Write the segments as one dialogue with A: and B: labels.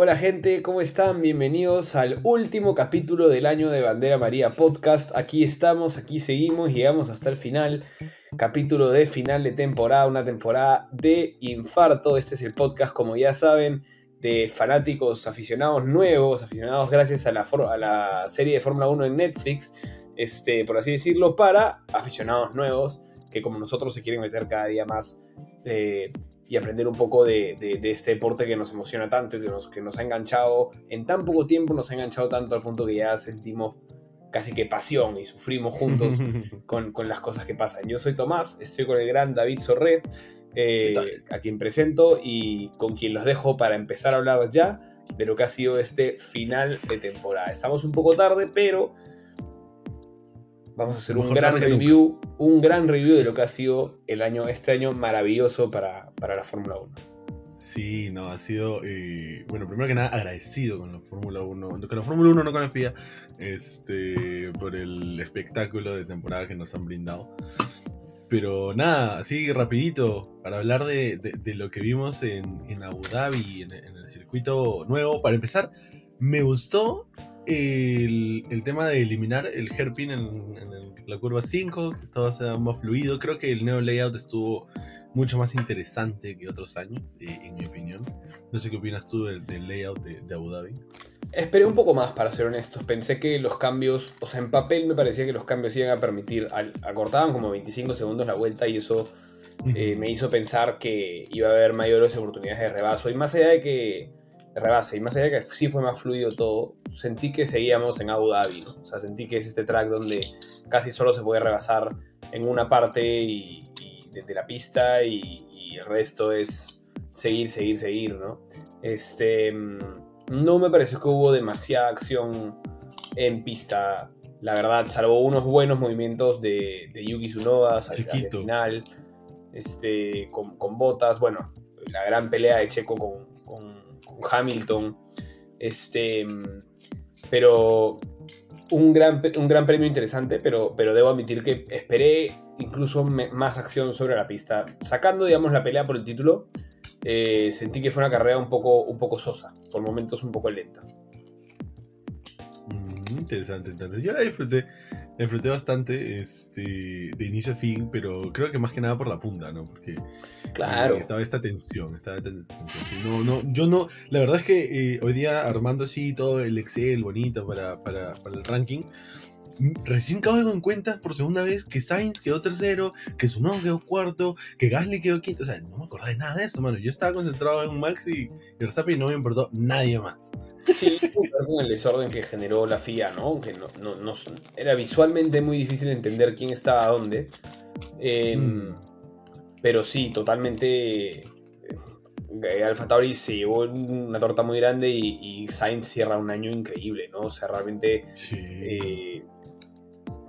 A: Hola gente, ¿cómo están? Bienvenidos al último capítulo del año de Bandera María Podcast. Aquí estamos, aquí seguimos, llegamos hasta el final. Capítulo de final de temporada, una temporada de infarto. Este es el podcast, como ya saben, de fanáticos aficionados nuevos, aficionados gracias a la, serie de Fórmula 1 en Netflix, este, por así decirlo, para aficionados nuevos que como nosotros se quieren meter cada día más eh, y aprender un poco de, este deporte que nos emociona tanto y que nos, que nos ha enganchado en tan poco tiempo, nos ha enganchado tanto al punto que ya sentimos casi que pasión y sufrimos juntos con, las cosas que pasan. Yo soy Tomás, estoy con el gran David Sorré, eh, a quien presento y con quien los dejo para empezar a hablar ya de lo que ha sido este final de temporada. Estamos un poco tarde, pero Vamos a hacer un gran review, un gran review de lo que ha sido el año, este año maravilloso para, la Fórmula 1.
B: Sí, no, ha sido, eh, bueno, primero que nada agradecido con la Fórmula 1, con la Fórmula 1, no con la FIA, este, por el espectáculo de temporada que nos han brindado. Pero nada, así rapidito, para hablar de, lo que vimos en, Abu Dhabi, en, en, el circuito nuevo, para empezar, me gustó el, tema de eliminar el hairpin en, la curva 5, que todo sea más fluido. Creo que el neo layout estuvo mucho más interesante que otros años, eh, en mi opinión. No sé qué opinas tú del, layout de, Abu Dhabi.
A: Esperé un poco más, para ser honestos. Pensé que los cambios, o sea, en papel me parecía que los cambios iban a permitir, acortaban como 25 segundos la vuelta y eso eh, me hizo pensar que iba a haber mayores oportunidades de rebaso. Y más allá de que rebase. Y más allá de que sí fue más fluido todo, sentí que seguíamos en Abu Dhabi. O sea, sentí que es este track donde casi solo se puede rebasar en una parte y, de, la pista y, el resto es seguir, seguir, seguir, ¿no? Este, no me pareció que hubo demasiada acción en pista, la verdad, salvo unos buenos movimientos de, de Yuki Tsunoda hacia, el final, este, con, botas, bueno, la gran pelea de Checo con Hamilton. Este, pero un gran, un gran premio interesante, pero, pero debo admitir que esperé incluso más acción sobre la pista. Sacando, digamos, la pelea por el título, eh, sentí que fue una carrera un poco, un poco sosa, por momentos un poco lenta.
B: Mm, interesante. Yo la disfruté disfruté bastante este, de inicio a fin, pero creo que más que nada por la punta, ¿no? Porque
A: claro.
B: estaba esta tensión, estaba esta tensión. no, no, yo no, la verdad es que eh, hoy día armando así todo el Excel bonito para, para, para el ranking, recién caigo en cuenta por segunda vez que Sainz quedó tercero, que Sunoda quedó cuarto, que Gasly quedó quinto. O sea, no me acordaba de nada de eso, mano. Yo estaba concentrado en Max y Verstappen y no me importó nadie más.
A: Sí, con el desorden que generó la FIA, ¿no? Que no, no, era visualmente muy difícil entender quién estaba dónde. Em, mm. Pero sí, totalmente. Eh, Alfa Tauri se llevó una torta muy grande y, Sainz cierra un año increíble, ¿no? O sea, realmente eh,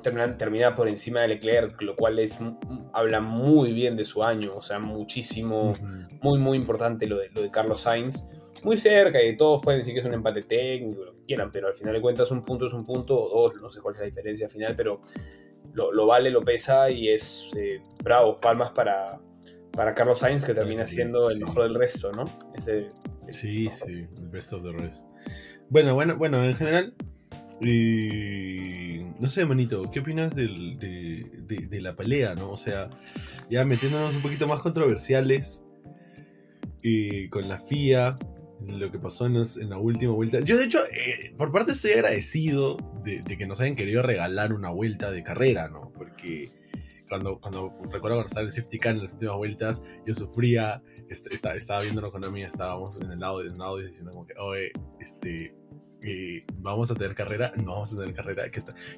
A: termina, por encima de Leclerc, lo cual es, habla muy bien de su año, o sea, muchísimo, muy, muy importante lo de, lo de Carlos Sainz. Muy cerca y todos pueden decir que es un empate técnico, lo que quieran, pero al final de cuentas un punto es un punto, o dos, no sé cuál es la diferencia final, pero lo, vale, lo pesa y es eh, bravo, palmas para, para Carlos Sainz, que termina siendo el mejor del resto, ¿no?
B: Ese, sí, sí, el best of the rest. Bueno, bueno, bueno, en general, y no sé, manito, ¿qué opinas de, la pelea, no? O sea, ya metiéndonos un poquito más controversiales y con la FIA, lo que pasó en, la última vuelta. Yo, de hecho, eh, por parte estoy agradecido de, que nos hayan querido regalar una vuelta de carrera, ¿no? Porque cuando, cuando recuerdo cuando estaba el safety car en las últimas vueltas, yo sufría, estaba, viéndolo con amiga, estábamos en el lado, en el lado diciendo como que, oye, este, vamos a tener carrera, no vamos a tener carrera.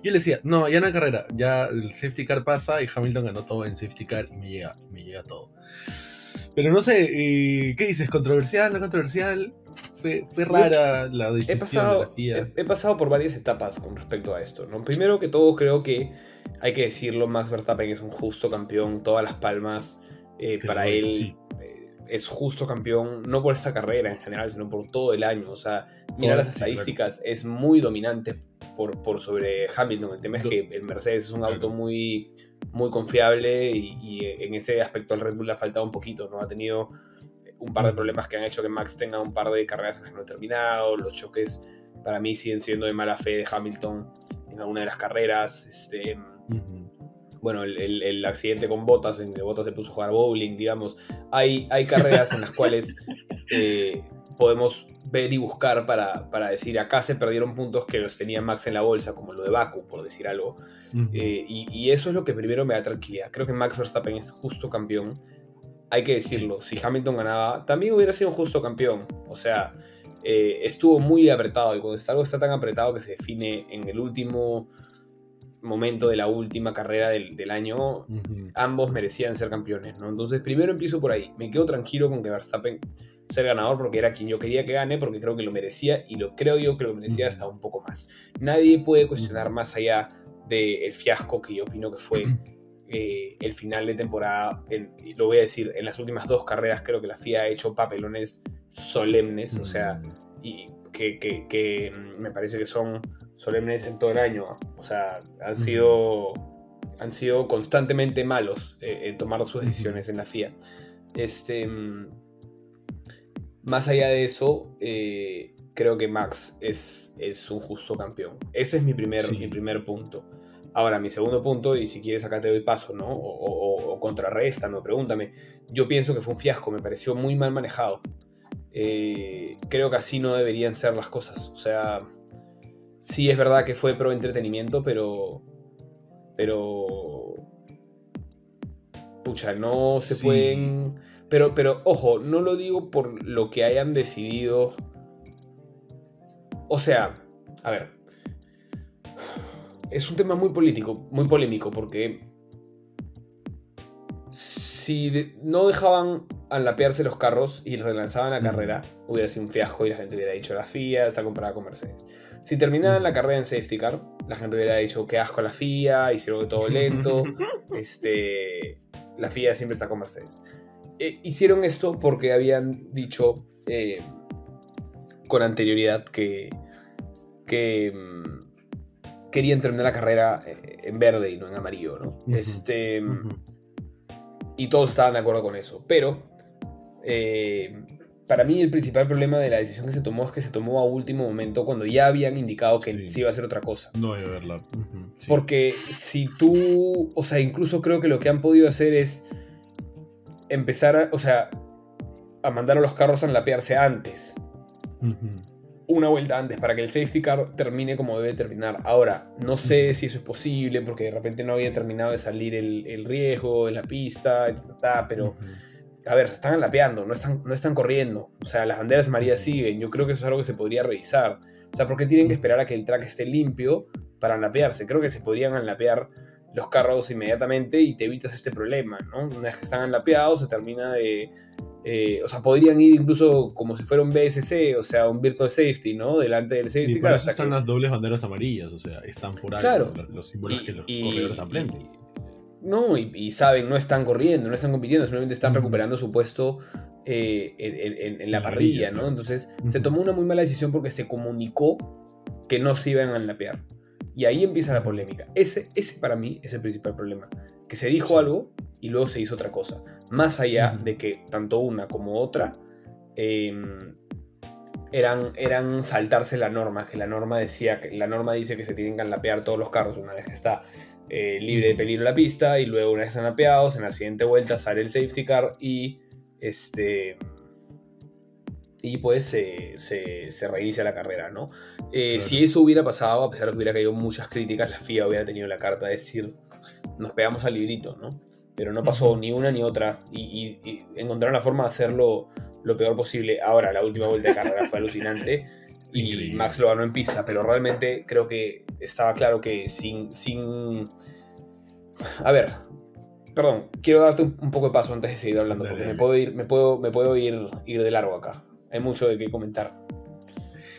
B: Y él decía, no, ya no hay carrera, ya el safety car pasa y Hamilton ganó todo en safety car y me llega, me llega todo. Pero no sé, ¿qué dices? ¿Controversial? ¿No controversial? Fue, fue rara la decisión
A: he pasado, de la FIA. He, pasado por varias etapas con respecto a esto. ¿no? Primero que todo, creo que hay que decirlo, Max Verstappen es un justo campeón, todas las palmas eh, para él es justo campeón, no por esta carrera en general, sino por todo el año. O sea, mira las estadísticas, es muy dominante por, por sobre Hamilton. El tema es que el Mercedes es un auto muy, muy confiable y, en ese aspecto el Red Bull le ha faltado un poquito, ¿no? Ha tenido un par de problemas que han hecho que Max tenga un par de carreras en las que no ha terminado, los choques para mí siguen siendo de mala fe de Hamilton en alguna de las carreras, este, bueno, el, accidente con Botas, en que Botas se puso a jugar bowling, digamos, hay, hay carreras en las cuales eh, podemos ver y buscar para, decir acá se perdieron puntos que los tenía Max en la bolsa, como lo de Baku, por decir algo. Eh, y, eso es lo que primero me da tranquilidad. Creo que Max Verstappen es justo campeón. Hay que decirlo, si Hamilton ganaba, también hubiera sido un justo campeón. O sea, eh, estuvo muy apretado y cuando algo está tan apretado que se define en el último momento de la última carrera del, año, ambos merecían ser campeones, ¿no? Entonces primero empiezo por ahí, me quedo tranquilo con que Verstappen ser ganador porque era quien yo quería que gane, porque creo que lo merecía y lo creo yo que lo merecía hasta un poco más. Nadie puede cuestionar más allá del fiasco que yo opino que fue eh, el final de temporada, lo voy a decir, en las últimas dos carreras creo que la FIA ha hecho papelones solemnes, o sea, y que, me parece que son solemnes en todo el año. O sea, han sido, han sido constantemente malos eh, en tomar sus decisiones en la FIA. Este, más allá de eso, eh, creo que Max es, es, un justo campeón. Ese es mi primer, mi primer punto. Ahora, mi segundo punto, y si quieres acá te doy paso, ¿no? O, o, o contrarresta, no, pregúntame. Yo pienso que fue un fiasco, me pareció muy mal manejado. Eh, creo que así no deberían ser las cosas. O sea, sí es verdad que fue pro entretenimiento, pero. Pero. Pucha, no se pueden. Pero, pero, ojo, no lo digo por lo que hayan decidido. O sea, a ver. Es un tema muy político, muy polémico, porque si no dejaban alapearse los carros y relanzaban la carrera, hubiera sido un fiasco y la gente hubiera dicho la FIA está comprada con Mercedes. Si terminaban la carrera en safety car, la gente hubiera dicho que asco la FIA, hicieron todo lento, este, la FIA siempre está con Mercedes. Eh, hicieron esto porque habían dicho eh, con anterioridad que, que mm, querían terminar la carrera eh, en verde y no en amarillo, ¿no? Este y todos estaban de acuerdo con eso. Pero eh, para mí el principal problema de la decisión que se tomó es que se tomó a último momento cuando ya habían indicado que sí, iba a ser otra cosa.
B: No iba a verla.
A: Porque si tú, o sea, incluso creo que lo que han podido hacer es empezar, a, o sea, a mandar a los carros a enlapearse antes una vuelta antes para que el safety car termine como debe terminar. Ahora, no sé si eso es posible porque de repente no había terminado de salir el, riesgo en la pista, pero a ver, se están lapeando, no están, no están corriendo. O sea, las banderas amarillas siguen. Yo creo que eso es algo que se podría revisar. O sea, ¿por qué tienen que esperar a que el track esté limpio para lapearse? Creo que se podrían enlapear los carros inmediatamente y te evitas este problema, ¿no? Una vez que están enlapeados, se termina de eh, o sea, podrían ir incluso como si fuera un BSC, o sea, un Virtual Safety, ¿no? Delante del safety.
B: Y por eso están las dobles banderas amarillas, o sea, están por ahí los símbolos que los corredores aprenden.
A: No, y, saben, no están corriendo, no están compitiendo, simplemente están recuperando su puesto eh, en, la parrilla, ¿no? Entonces, se tomó una muy mala decisión porque se comunicó que no se iban a enlapear. Y ahí empieza la polémica. Ese, ese para mí es el principal problema. Que se dijo algo y luego se hizo otra cosa. Más allá de que tanto una como otra em, eran, eran saltarse la norma, que la norma decía que la norma dice que se tienen que lapear todos los carros una vez que está eh, libre de peligro la pista y luego una vez están lapeados, en la siguiente vuelta sale el safety car y este y pues se, se, reinicia la carrera, ¿no? Eh, si eso hubiera pasado, a pesar de que hubiera caído muchas críticas, la FIA hubiera tenido la carta de decir, nos pegamos al librito, ¿no? pero no pasó ni una ni otra y, encontraron la forma de hacerlo lo peor posible. Ahora, la última vuelta de carrera fue alucinante y Max lo ganó en pista, pero realmente creo que estaba claro que sin... sin... A ver, perdón, quiero darte un, poco de paso antes de seguir hablando, porque me puedo, ir, me puedo, me puedo ir, ir de largo acá. Hay mucho de qué comentar.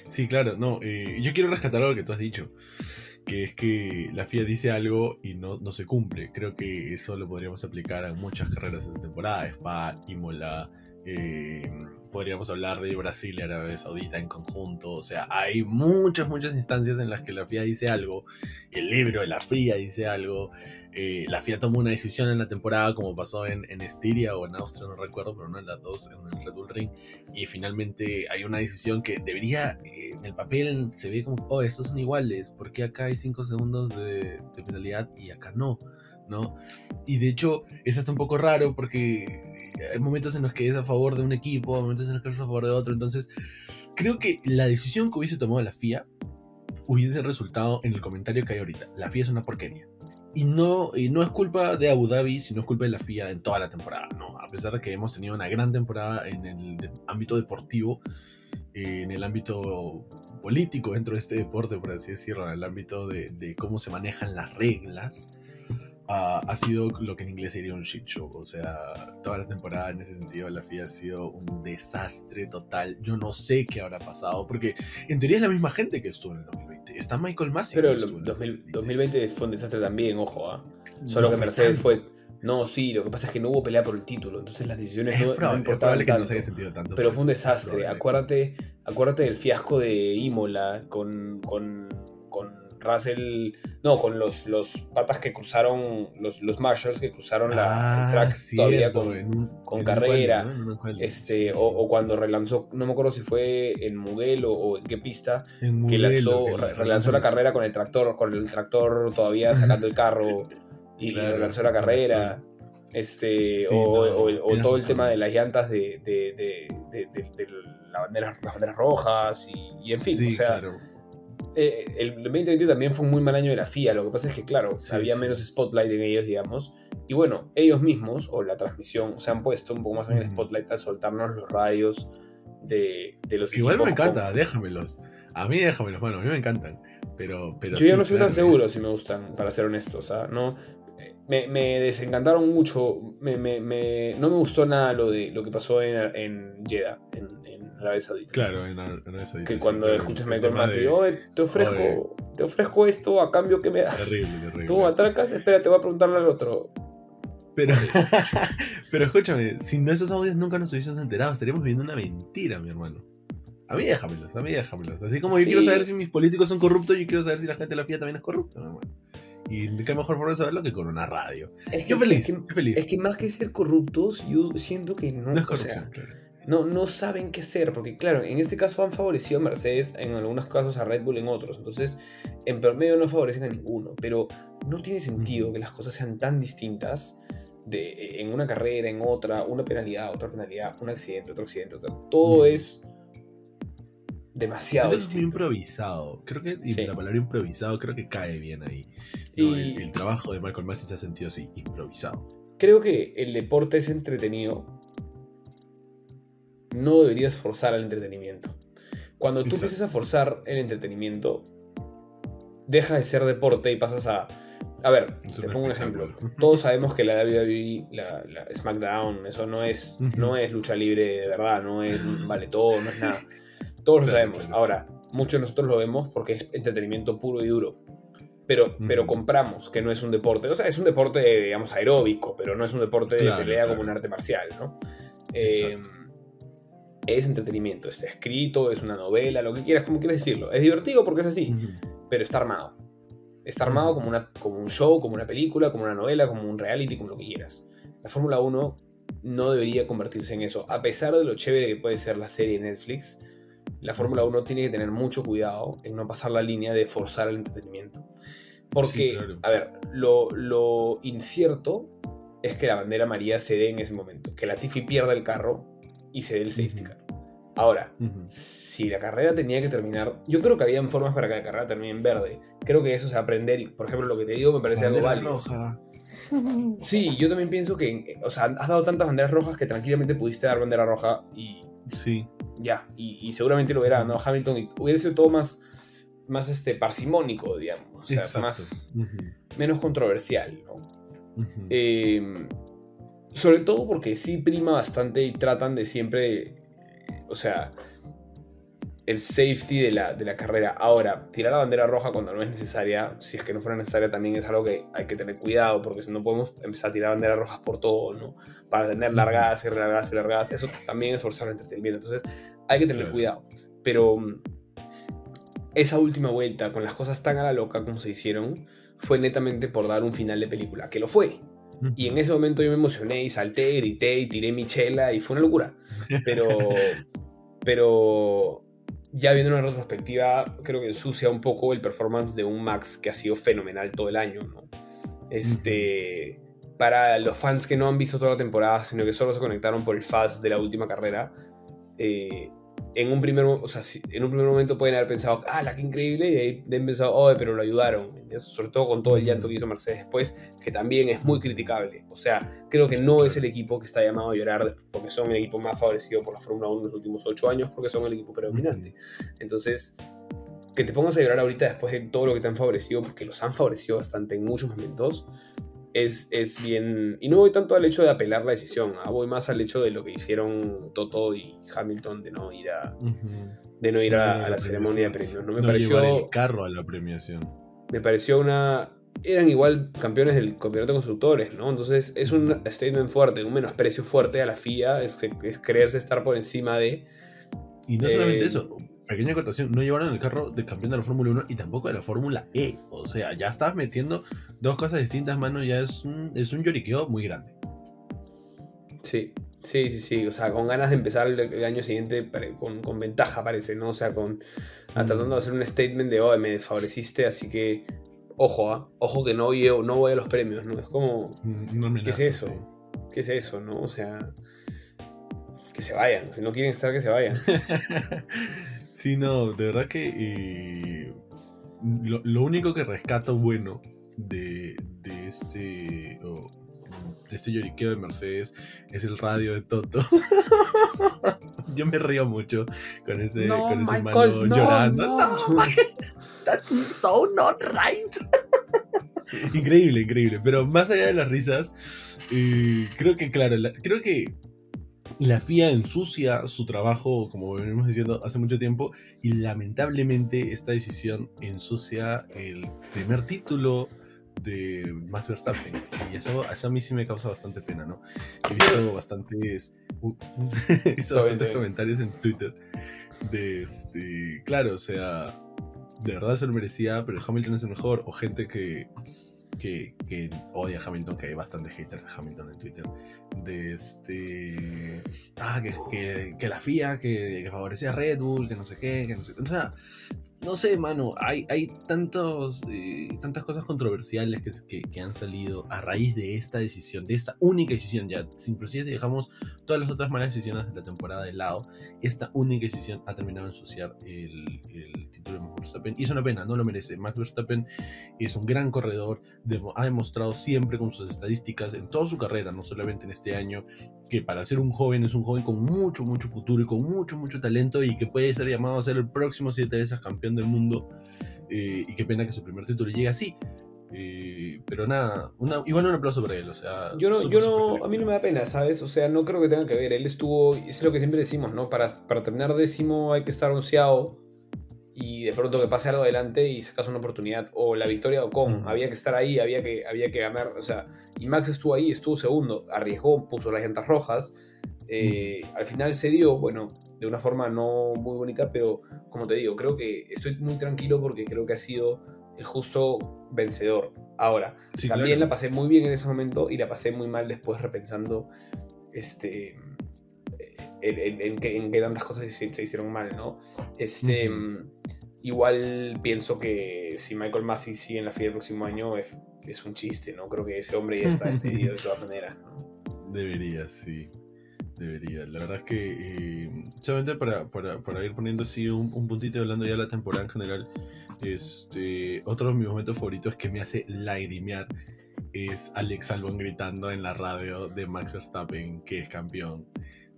B: Sí, claro, no, eh, yo quiero rescatar algo que tú has dicho que es que la FIA dice algo y no, no se cumple. Creo que eso lo podríamos aplicar a muchas carreras de temporada, Spa, Imola, Eh, podríamos hablar de Brasil y Arabia Saudita en conjunto. O sea, hay muchas, muchas instancias en las que la FIA dice algo, el libro de la FIA dice algo, eh, la FIA toma una decisión en la temporada, como pasó en, en Estiria o en Austria, no recuerdo, pero no en las dos, en el Red Bull Ring, y finalmente hay una decisión que debería, eh, en el papel se ve como, oh, estos son iguales, ¿por qué acá hay 5 segundos de, de penalidad y acá no? ¿no? Y de hecho, es hasta un poco raro porque hay momentos en los que es a favor de un equipo, momentos en los que es a favor de otro. Entonces, creo que la decisión que hubiese tomado la FIA hubiese resultado en el comentario que hay ahorita. La FIA es una porquería. Y no, y no es culpa de Abu Dhabi, sino es culpa de la FIA en toda la temporada. No, a pesar de que hemos tenido una gran temporada en el ámbito deportivo, en el ámbito político dentro de este deporte, por así decirlo, en el ámbito de, de cómo se manejan las reglas, ha sido lo que en inglés sería un shit show. O sea, toda la temporada en ese sentido la FIA ha sido un desastre total. Yo no sé qué habrá pasado, porque en teoría es la misma gente que estuvo en el 2020. Está Michael Massey.
A: Pero el 2020 fue un desastre también, ojo. ¿ah? Solo que Mercedes fue... No, sí, lo que pasa es que no hubo pelea por el título, entonces las decisiones no, importaban tanto,
B: tanto,
A: Pero fue un desastre. Acuérdate, acuérdate del fiasco de Imola con, con Russell, no, con los, los patas que cruzaron, los, los Marshalls que cruzaron la, el track todavía con,
B: en
A: con
B: en
A: carrera,
B: cual, ¿no? En un cual,
A: este,
B: sí,
A: o,
B: sí.
A: o cuando relanzó, no me acuerdo si fue en Mugello o en qué pista,
B: En
A: que lanzó,
B: que
A: re-
B: la-
A: relanzó la carrera con el tractor, con el tractor todavía sacando el carro y, relanzó la carrera. Este,
B: Sí,
A: o,
B: no,
A: o- todo el tema de las llantas de, de, de, de- de- de la bandera- las banderas rojas y, y en fin, o sea,
B: claro.
A: Eh, el 2020 también fue un muy mal año de la FIA. Lo que pasa es que, claro,
B: Sí,
A: había
B: sí.
A: menos spotlight en ellos, digamos. Y bueno, ellos mismos, o la transmisión, se han puesto un poco más en el spotlight al soltarnos los radios de, de los
B: Igual me encanta, déjamelos. A mí déjamelos, mano, a mí me encantan. Pero, pero
A: Yo ya
B: sí,
A: no estoy tan seguro si me gustan, para ser honesto. O sea, no. Me, me desencantaron mucho. Me, me- no me gustó nada lo de lo que pasó en, en Jeddah, en Arabia Saudita.
B: Claro, en, en eso
A: Que
B: sí,
A: cuando
B: claro,
A: escuchas
B: el
A: Michael Massey,
B: de-
A: "Oye, te ofrezco, te ofrezco esto a cambio que me das.
B: Terrible, terrible.
A: Tú atracas, espera, te voy a preguntarle al otro.
B: Pero, pero escúchame, sin esos audios nunca nos hubiésemos enterado. Estaríamos viviendo una mentira, mi hermano. A mí déjamelos, a mí déjamelos. Así como yo quiero saber si mis políticos son corruptos, yo quiero saber si la gente de la FIA también es corrupta, mi hermano. Y qué mejor forma de saberlo que con una radio.
A: Es
B: Yo feliz,
A: es que,
B: feliz.
A: es que más que ser corruptos, yo siento que no,
B: no es
A: o
B: corrupción,
A: sea,
B: claro.
A: No, no saben qué hacer, porque claro, en este caso han favorecido a Mercedes, en algunos casos a Red Bull en otros, entonces en promedio no favorecen a ninguno, pero no tiene sentido que las cosas sean tan distintas de, en una carrera, en otra, una penalidad, otra penalidad, un accidente, otro accidente, otro- todo es demasiado
B: es muy improvisado. Creo que y
A: Sí.
B: la palabra improvisado creo que cae bien ahí. ¿no?
A: Y-
B: El, el trabajo de Michael Massey se ha sentido así, improvisado.
A: Creo que el deporte es entretenido. No deberías forzar al entretenimiento. Cuando tú
B: Exacto.
A: empiezas a forzar el entretenimiento, deja de ser deporte y pasas a. A ver,
B: Es
A: te pongo un ejemplo. Todos sabemos que la WWE, la, la SmackDown, eso no es,
B: Ujú.
A: no es lucha libre de verdad, no es vale todo, no es nada. Todos lo sabemos. Ahora, muchos de nosotros lo vemos porque es entretenimiento puro y duro. Pero, pero compramos que no es un deporte. O sea, es un deporte, digamos, aeróbico, pero no es un deporte
B: Claro,
A: de pelea
B: claro.
A: como un arte marcial, ¿no? Eh, es entretenimiento, está escrito, es una novela, lo que quieras, como quieras decirlo. Es divertido porque es así, pero está armado. Está armado como, una, como un show, como una película, como una novela, como un reality, como lo que quieras. La Fórmula 1 no debería convertirse en eso. A pesar de lo chévere que puede ser la serie de Netflix, la Fórmula 1 tiene que tener mucho cuidado en no pasar la línea de forzar el entretenimiento. Porque,
B: Sí, claro.
A: a ver, lo, lo incierto es que la bandera amarilla se dé en ese momento. Que la Tiffy pierda el carro y se dé el safety car. Ahora, si la carrera tenía que terminar, yo creo que habían formas para que la carrera termine en verde. Creo que eso a aprender y, por ejemplo, lo que te digo me parece algo
B: Bandera
A: válido.
B: roja.
A: Sí, yo también pienso que, o sea, has dado tantas banderas rojas que tranquilamente pudiste dar bandera roja y
B: Sí.
A: ya, y, y seguramente lo hubiera ganado Hamilton y hubiera sido todo más, más este, parsimónico, digamos, o sea,
B: Exacto.
A: más, menos controversial, ¿no? Eh, sobre todo porque sí prima bastante y tratan de siempre, o sea, el safety de la, de la carrera. Ahora, tirar la bandera roja cuando no es necesaria, si es que no fuera necesaria, también es algo que hay que tener cuidado, porque si no podemos empezar a tirar banderas rojas por todo, ¿no? Para tener largadas y largadas y largadas, eso también es forzar el entretenimiento. Entonces, hay que tener cuidado. Pero mm, esa última vuelta, con las cosas tan a la loca como se hicieron, fue netamente por dar un final de película, que lo fue. Y en ese momento yo me emocioné y salté, grité y tiré mi chela y fue una locura. Pero, pero ya viendo una retrospectiva, creo que ensucia un poco el performance de un Max que ha sido fenomenal todo el año, ¿no? Este, Para los fans que no han visto toda la temporada, sino que solo se conectaron por el fast de la última carrera, eh, en un primer, o sea, en un primer momento pueden haber pensado, ah, la que increíble, y ahí han pensado, oh, pero lo ayudaron. Sobre todo con todo el llanto que hizo Mercedes después, que también es muy criticable. O sea, creo que no es el equipo que está llamado a llorar porque son el equipo más favorecido por la Fórmula 1 en los últimos ocho años, porque son el equipo predominante. Entonces, que te pongas a llorar ahorita después de todo lo que te han favorecido, porque los han favorecido bastante en muchos momentos, es, es, bien. Y no voy tanto al hecho de apelar la decisión, ¿ah? voy más al hecho de lo que hicieron Toto y Hamilton de no ir a, de no ir a, la, ceremonia de premios. No me pareció.
B: el carro a la premiación.
A: Me pareció una. Eran igual campeones del campeonato de constructores, ¿no? Entonces es un statement fuerte, un menosprecio fuerte a la FIA, es, es creerse estar por encima de.
B: Y no solamente eh, eso, pequeña acotación, no llevaron el carro de campeón de la Fórmula 1 y tampoco de la Fórmula E. O sea, ya estás metiendo dos cosas distintas, mano, ya es un, es un lloriqueo muy grande.
A: Sí, sí, sí, sí. O sea, con ganas de empezar el, año siguiente con, con, ventaja, parece, ¿no? O sea, con mm. tratando de hacer un statement de, oh, me desfavoreciste, así que, ojo, ¿ah? ojo que no voy, no voy a los premios, ¿no? Es como, mm, ¿qué es eso? ¿Qué es eso, no? O sea, que se vayan. Si no quieren estar, que se vayan.
B: Sí, no, de verdad que eh, lo, único que rescato bueno de, de este de este lloriqueo de Mercedes es el radio de Toto. Yo me río mucho con ese, con ese mano llorando. No, that's so not right. increíble, increíble. Pero más allá de las risas, eh, creo que, claro, creo que la FIA ensucia su trabajo, como venimos diciendo, hace mucho tiempo, y lamentablemente esta decisión ensucia el primer título de Max Verstappen. Y eso, a mí sí me causa bastante pena, ¿no? He visto bastantes, he visto bastantes comentarios en Twitter de, este, claro, o sea, de verdad se lo merecía, pero Hamilton es el mejor, o gente que que, odia a Hamilton, que hay bastantes haters de Hamilton en Twitter, de este. Ah, que, que, la FIA, que, que, favorecía a Red Bull, que no sé qué, que no sé. O sea, no sé, mano, hay, hay tantos, eh, tantas cosas controversiales que, que, han salido a raíz de esta decisión, de esta única decisión. Ya, inclusive si dejamos todas las otras malas decisiones de la temporada de lado, esta única decisión ha terminado de ensuciar el, el título de Max Verstappen. Y es una pena, no lo merece. Max Verstappen es un gran corredor, ha demostrado siempre con sus estadísticas en toda su carrera, no solamente en este año, que para ser un joven es un joven con mucho, mucho futuro y con mucho, mucho talento y que puede ser llamado a ser el próximo siete veces campeón del mundo. Eh, y qué pena que su primer título llegue así. Eh, pero nada, una, igual un aplauso para él, o sea...
A: Yo no, yo no, a mí no me da pena, ¿sabes? O sea, no creo que tenga que ver, él estuvo, es lo que siempre decimos, ¿no? Para, para terminar décimo hay que estar anunciado y de pronto que pase algo adelante y sacas una oportunidad, o la victoria o con, había que estar ahí, había que, había que ganar, o sea, y Max estuvo ahí, estuvo segundo, arriesgó, puso las llantas rojas, eh, al final se dio, bueno, de una forma no muy bonita, pero como te digo, creo que estoy muy tranquilo porque creo que ha sido el justo vencedor. Ahora, también la pasé muy bien en ese momento y la pasé muy mal después repensando este, en, qué, tantas cosas se, hicieron mal, ¿no? Este, Igual pienso que si Michael Massey sigue en la FIA el próximo año es, es un chiste, ¿no? Creo que ese hombre ya está despedido de todas maneras, ¿no?
B: Debería, sí. Debería. La verdad es que, eh, solamente para, para, para, ir poniendo así un, un, puntito hablando ya de la temporada en general, este, otro de mis momentos favoritos que me hace lagrimear es Alex Albon gritando en la radio de Max Verstappen que es campeón.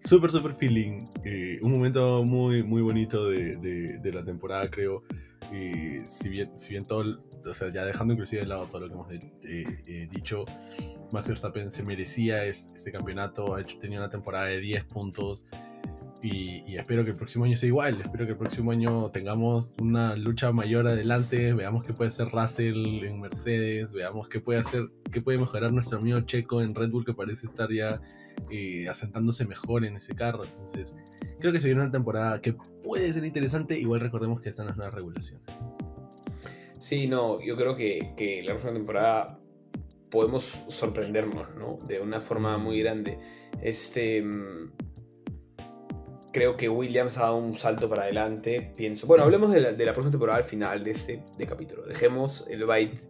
B: Súper, súper feeling. Eh, un momento muy, muy bonito de, de, la temporada, creo. Y si bien, si bien todo, o sea, ya dejando inclusive de lado todo lo que hemos eh, eh, dicho, Max Verstappen se merecía este campeonato, ha hecho, tenía una temporada de 10 puntos. Y, espero que el próximo año sea igual. Espero que el próximo año tengamos una lucha mayor adelante. Veamos qué puede hacer Russell en Mercedes. Veamos qué puede hacer, qué puede mejorar nuestro amigo Checo en Red Bull, que parece estar ya eh, asentándose mejor en ese carro. Entonces, creo que se viene una temporada que puede ser interesante. Igual recordemos que están las nuevas regulaciones.
A: Sí, no, yo creo que, que la próxima temporada podemos sorprendernos, ¿no? De una forma muy grande. Este. Creo que Williams ha dado un salto para adelante. Pienso. Bueno, hablemos de la, de la próxima temporada al final de este de capítulo. Dejemos el byte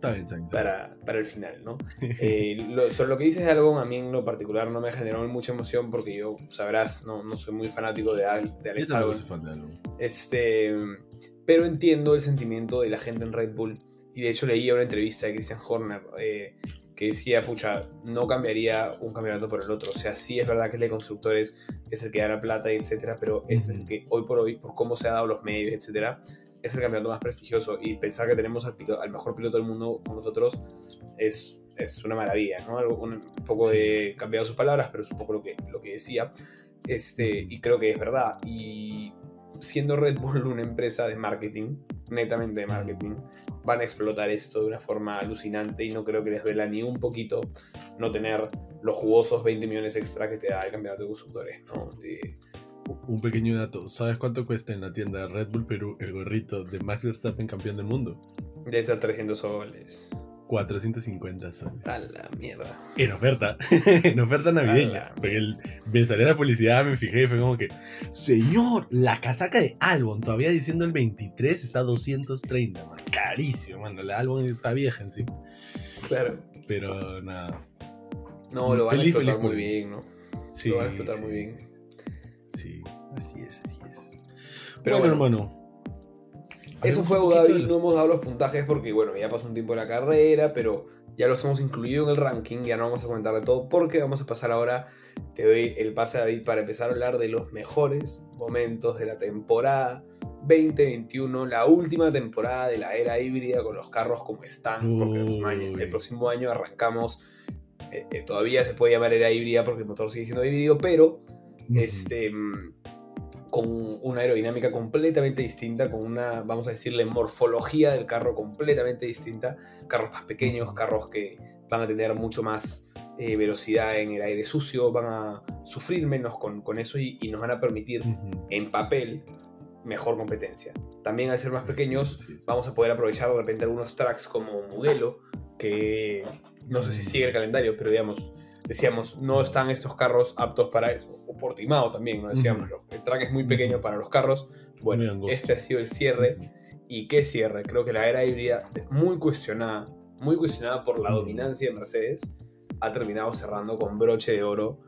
A: para, para, el final, ¿no? Eh, sobre lo que dices de Albon, a mí en lo particular no me generó mucha emoción porque yo, sabrás, no, no soy muy fanático de, de Alex Albon. Este, pero entiendo el sentimiento de la gente en Red Bull. Y de hecho leí una entrevista de Christian Horner eh, que decía, pucha, no cambiaría un campeonato por el otro. O sea, sí es verdad que el de constructores es el que da la plata y etcétera, pero este es el que hoy por hoy, por cómo se ha dado los medios, etcétera, es el campeonato más prestigioso. Y pensar que tenemos al, al mejor piloto del mundo con nosotros es, es una maravilla, ¿no? Algo, un, poco de cambiado sus palabras, pero es un poco lo que, lo que decía. Este, y creo que es verdad. Y siendo Red Bull una empresa de marketing, netamente de marketing, van a explotar esto de una forma alucinante y no creo que les duela ni un poquito no tener los jugosos 20 millones extra que te da el campeonato de constructores, ¿no?
B: Un pequeño dato, ¿sabes cuánto cuesta en la tienda de Red Bull Perú el gorrito de Max Verstappen campeón del mundo?
A: De estar 300 soles.
B: 450 soles.
A: A la mierda.
B: En oferta. en oferta navideña. Porque el, me salió la publicidad, me fijé y fue como que, señor, la casaca de Albon, todavía diciendo el 23 está 230, man. Carísimo, mano. La Albon está vieja encima.
A: Claro.
B: Pero nada.
A: No, lo van a explotar muy bien, ¿no? Sí. Lo van a explotar muy bien.
B: Sí, así es, así es. Pero bueno hermano
A: eso fue Abu Dhabi, no hemos dado los puntajes porque, bueno, ya pasó un tiempo de la carrera, pero ya los hemos incluido en el ranking, ya no vamos a comentar de todo porque vamos a pasar ahora, te doy el pase a David para empezar a hablar de los mejores momentos de la temporada 2021, la última temporada de la era híbrida con los carros como están, porque el próximo año, arrancamos, eh, eh, todavía se puede llamar era híbrida porque el motor sigue siendo híbrido, pero este con una aerodinámica completamente distinta, con una, vamos a decirle, morfología del carro completamente distinta, carros más pequeños, carros que van a tener mucho más eh, velocidad en el aire sucio, van a sufrir menos con, eso y, nos van a permitir en papel mejor competencia. También al ser más pequeños vamos a poder aprovechar de repente algunos tracks como Mugello, que no sé si sigue el calendario, pero digamos, decíamos, no están estos carros aptos para eso. O Portimao también, ¿no? Decíamos, el track es muy pequeño para los carros. Bueno, este ha sido el cierre. ¿Y qué cierre? Creo que la era híbrida, muy cuestionada, muy cuestionada por la dominancia de Mercedes, ha terminado cerrando con broche de oro,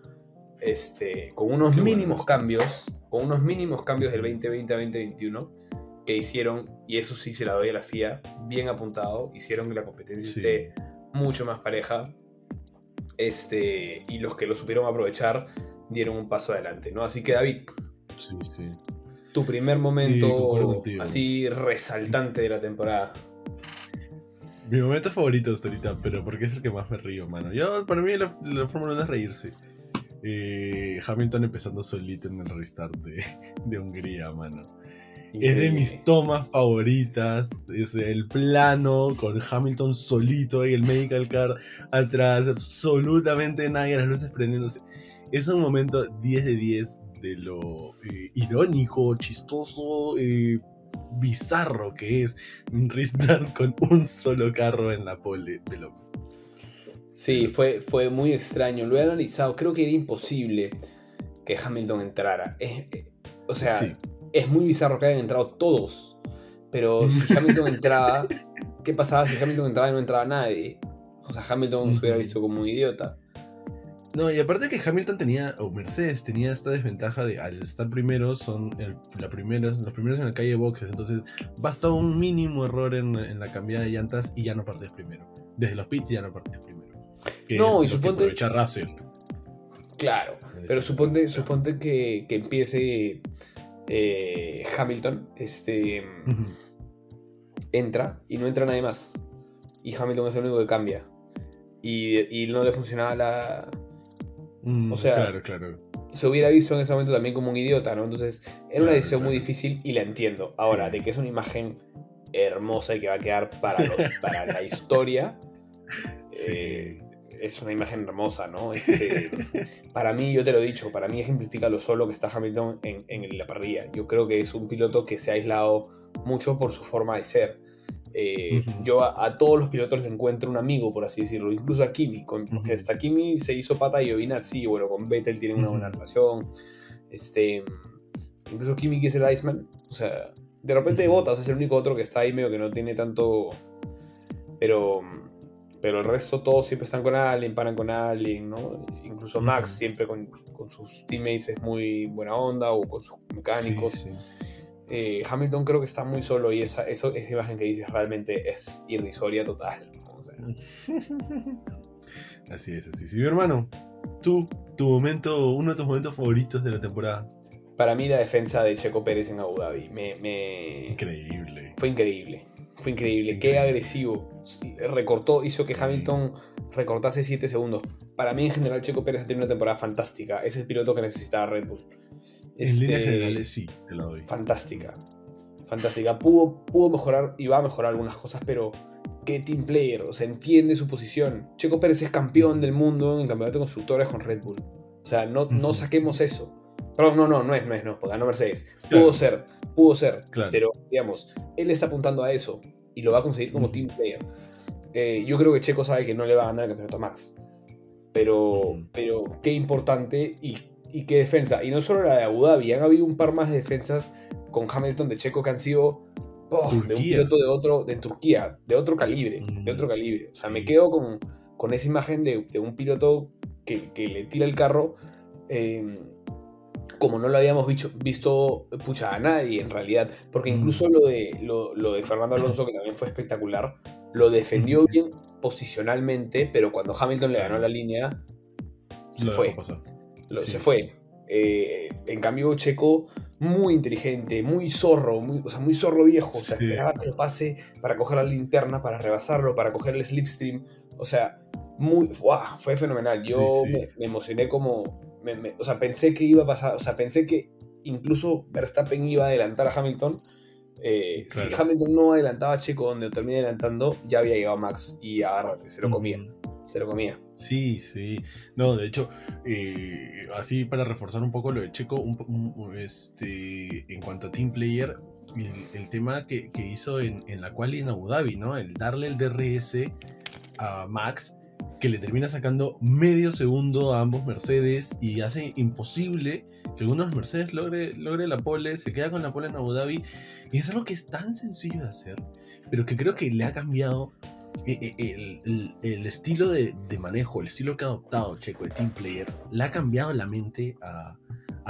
A: este, con unos mínimos cambios, con unos mínimos cambios del 2020 a 2021 que hicieron, y eso sí se la doy a la FIA, bien apuntado, hicieron que la competencia esté mucho más pareja, este, y los que lo supieron aprovechar dieron un paso adelante, ¿no? Así que David, tu primer momento así resaltante de la temporada.
B: Mi momento favorito hasta ahorita, pero porque es el que más me río, mano. Yo, para mí la, la Fórmula 1 es reírse. Eh, Hamilton empezando solito en el restart de, de Hungría, mano. Es de mis tomas favoritas. Es el plano con Hamilton solito y el medical car atrás. Absolutamente nadie, las luces prendiéndose. Es un momento 10 de 10 de lo eh, irónico, chistoso, eh, bizarro que es un restart con un solo carro en la pole de López.
A: Sí, fue, fue muy extraño. Lo he analizado. Creo que era imposible que Hamilton entrara. Eh, o sea, es muy bizarro que hayan entrado todos. Pero si Hamilton entraba, ¿qué pasaba si Hamilton entraba y no entraba nadie? O sea, Hamilton se hubiera visto como un idiota.
B: No, y aparte que Hamilton tenía, o Mercedes tenía esta desventaja de al estar primero, son la los primeros en la calle de boxes, entonces basta un mínimo error en, la cambiada de llantas y ya no partes primero. Desde los pits ya no partes primero.
A: no, y suponte.
B: Que Russell.
A: Claro, pero suponte, suponte que, que empiece eh, Hamilton este, entra y no entra nadie más. Y Hamilton es el único que cambia. Y, no le funcionaba la.
B: Mm, o sea, claro, claro.
A: se hubiera visto en ese momento también como un idiota, ¿no? Entonces, era una decisión muy difícil y la entiendo. Ahora, de que es una imagen hermosa y que va a quedar para, para la historia, eh, es una imagen hermosa, ¿no? Este, para mí, yo te lo he dicho, para mí ejemplifica lo solo que está Hamilton en, en la parrilla. Yo creo que es un piloto que se ha aislado mucho por su forma de ser. Eh, yo a, todos los pilotos le encuentro un amigo, por así decirlo, incluso a Kimi, con, porque hasta Kimi se hizo pata y Giovinazzi, bueno, con Vettel tiene una buena relación, este, incluso Kimi que es el Iceman, o sea, de repente Bottas es el único otro que está ahí medio que no tiene tanto, pero, pero el resto todos siempre están con alguien, paran con alguien, ¿no? Incluso Max siempre con, con, sus teammates es muy buena onda o con sus mecánicos. Eh, Hamilton creo que está muy solo y esa, eso, esa imagen que dices realmente es irrisoria total.
B: así es, así. Sí, mi hermano, tú, tu momento, uno de tus momentos favoritos de la temporada.
A: Para mí la defensa de Checo Pérez en Abu Dhabi. Me,
B: Increíble.
A: Fue increíble. Fue increíble. Qué agresivo. Recortó, hizo que Hamilton recortase 7 segundos. Para mí en general Checo Pérez ha tenido una temporada fantástica. Es el piloto que necesitaba Red Bull.
B: En este, líneas generales sí, te la doy.
A: Fantástica. Fantástica. Pudo, pudo mejorar y va a mejorar algunas cosas, pero qué team player. O sea, entiende su posición. Checo Pérez es campeón del mundo en campeonato de constructores con Red Bull. O sea, no, no saquemos eso. Perdón, no, no, no es, no es, no, porque ganó Mercedes. Pudo ser, pudo ser. Pero, digamos, él está apuntando a eso y lo va a conseguir como team player. Eh, yo creo que Checo sabe que no le va a ganar el campeonato a Max. Pero, pero qué importante y y qué defensa. Y no solo la de Abu Dhabi, han habido un par más de defensas con Hamilton de Checo que han sido oh, de un piloto de otro, de Turquía, de otro calibre, de otro mm, calibre. O sea, me quedo con, con esa imagen de, de un piloto que, que, le tira el carro. Em, como no lo habíamos visto, visto pucha, a nadie en realidad, porque mm. incluso lo de, lo, lo, de Fernando Alonso, que también fue espectacular, lo defendió bien posicionalmente, pero cuando Hamilton le ganó la línea, se fue se fue. Eh, en cambio, Checo, muy inteligente, muy zorro, muy, o sea, muy zorro viejo. O sea, esperaba que lo pase para coger la linterna, para rebasarlo, para coger el slipstream. O sea, muy, fue fenomenal. Yo me, emocioné como. O sea, pensé que iba a pasar. O sea, pensé que incluso Verstappen iba a adelantar a Hamilton. Eh, si Hamilton no adelantaba a Checo donde termina adelantando, ya había llegado Max y agárrate, se lo comía. Se lo comía.
B: Sí, sí. No, de hecho, eh, así para reforzar un poco lo de Checo, este, en cuanto a Team Player, el, tema que, hizo en, la cual y en Abu Dhabi, ¿no? El darle el DRS a Max, que le termina sacando medio segundo a ambos Mercedes y hace imposible que alguno de los Mercedes logre, logre la pole, se queda con la pole en Abu Dhabi. Y es algo que es tan sencillo de hacer, pero que creo que le ha cambiado e, e, el, estilo de, manejo, el estilo que ha adoptado Checo de Team Player, le ha cambiado la mente a,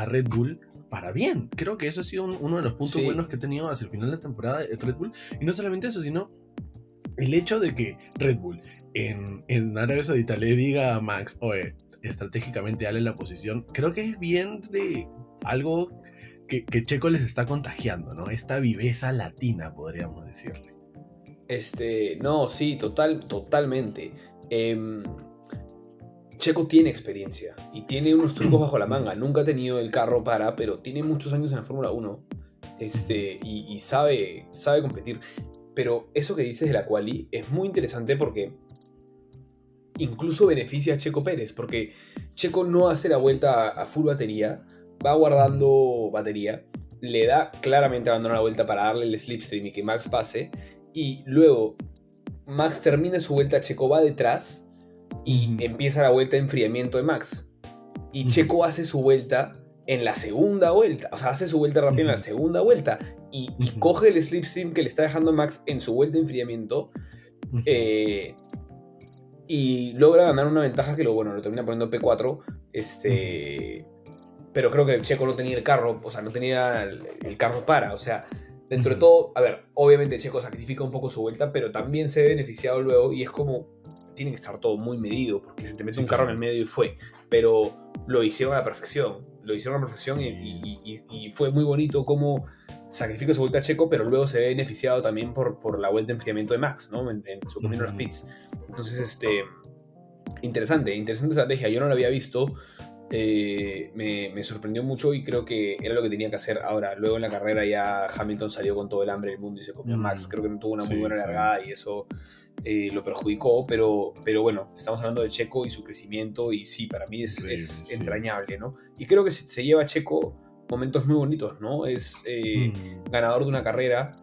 B: Red Bull para bien. Creo que eso ha sido uno de los puntos buenos que ha tenido hacia el final de la temporada de Red Bull. Y no solamente eso, sino el hecho de que Red Bull en, en Arabia Saudita le diga a Max, oye, estratégicamente dale la posición, creo que es bien de algo que, que Checo les está contagiando, ¿no? Esta viveza latina, podríamos decirle.
A: Este, no, sí, total, totalmente. Em, Checo tiene experiencia y tiene unos trucos bajo la manga. Nunca ha tenido el carro para, pero tiene muchos años en la Fórmula 1 este, y, sabe, sabe competir. Pero eso que dices de la quali es muy interesante porque incluso beneficia a Checo Pérez, porque Checo no hace la vuelta a full batería, va guardando batería, le da claramente abandonar la vuelta para darle el slipstream y que Max pase, y luego Max termina su vuelta, Checo va detrás y empieza la vuelta de enfriamiento de Max. Y Checo hace su vuelta en la segunda vuelta, o sea, hace su vuelta rápida en la segunda vuelta y, coge el slipstream que le está dejando Max en su vuelta de enfriamiento eh, y logra ganar una ventaja que lo, bueno, lo termina poniendo P4, este, pero creo que el Checo no tenía el carro, o sea, no tenía el carro para, o sea, Dentro de todo, a ver, obviamente Checo sacrifica un poco su vuelta, pero también se ve beneficiado luego y es como, tiene que estar todo muy medido, porque se te mete un carro en el medio y fue, pero lo hicieron a la perfección, lo hicieron a la perfección y, fue muy bonito cómo sacrifica su vuelta a Checo, pero luego se ve beneficiado también por, por la vuelta de enfriamiento de Max, ¿no? En, su camino a los pits. Entonces, este, interesante, interesante estrategia, yo no lo había visto. eh, me, sorprendió mucho y creo que era lo que tenía que hacer ahora. Luego en la carrera ya Hamilton salió con todo el hambre del mundo y se comió a Max. Creo que no tuvo una muy buena largada y eso eh, lo perjudicó, pero, pero bueno, estamos hablando de Checo y su crecimiento y sí, para mí es, entrañable, ¿no? Y creo que se, lleva a Checo momentos muy bonitos, ¿no? Es eh, mm. ganador de una carrera.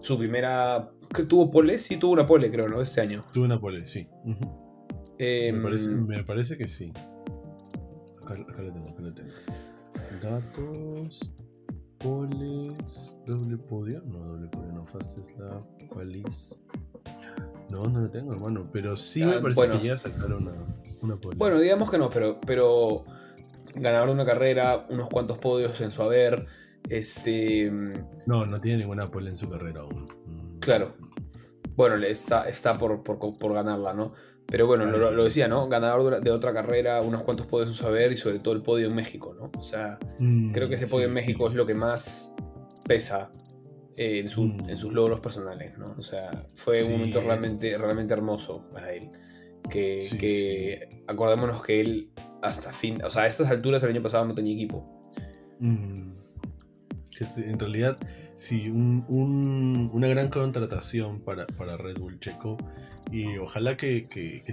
A: su primera. ¿Tuvo pole? Sí, tuvo una pole, creo, ¿no? Este año.
B: Tuvo una pole, sí. Me, parece, que sí. Acá, acá lo tengo, acá lo tengo. Datos, poles, doble podio. No, doble podio, no, fastest lap, qualis. No, no lo tengo, hermano. Pero sí me ah, parece que ya sacaron una, una.
A: Bueno, digamos que no, pero, pero ganador de una carrera, unos cuantos podios en su haber. Este.
B: No, no tiene ninguna pole en su carrera aún.
A: Claro. Bueno, está, está por, por, por ganarla, ¿no? Pero bueno, lo, decía, ¿no? Ganador de otra carrera, unos cuantos podios en saber y sobre todo el podio en México, ¿no? O sea, mm, creo que ese podio en México es lo que más pesa eh, en, mm. en, sus logros personales, ¿no? O sea, fue un momento realmente, realmente hermoso para él. Que, que acordémonos que él hasta fin, o sea, a estas alturas el año pasado no tenía equipo.
B: Mm. En realidad, sí, una gran contratación para, para Red Bull Checo y ojalá que,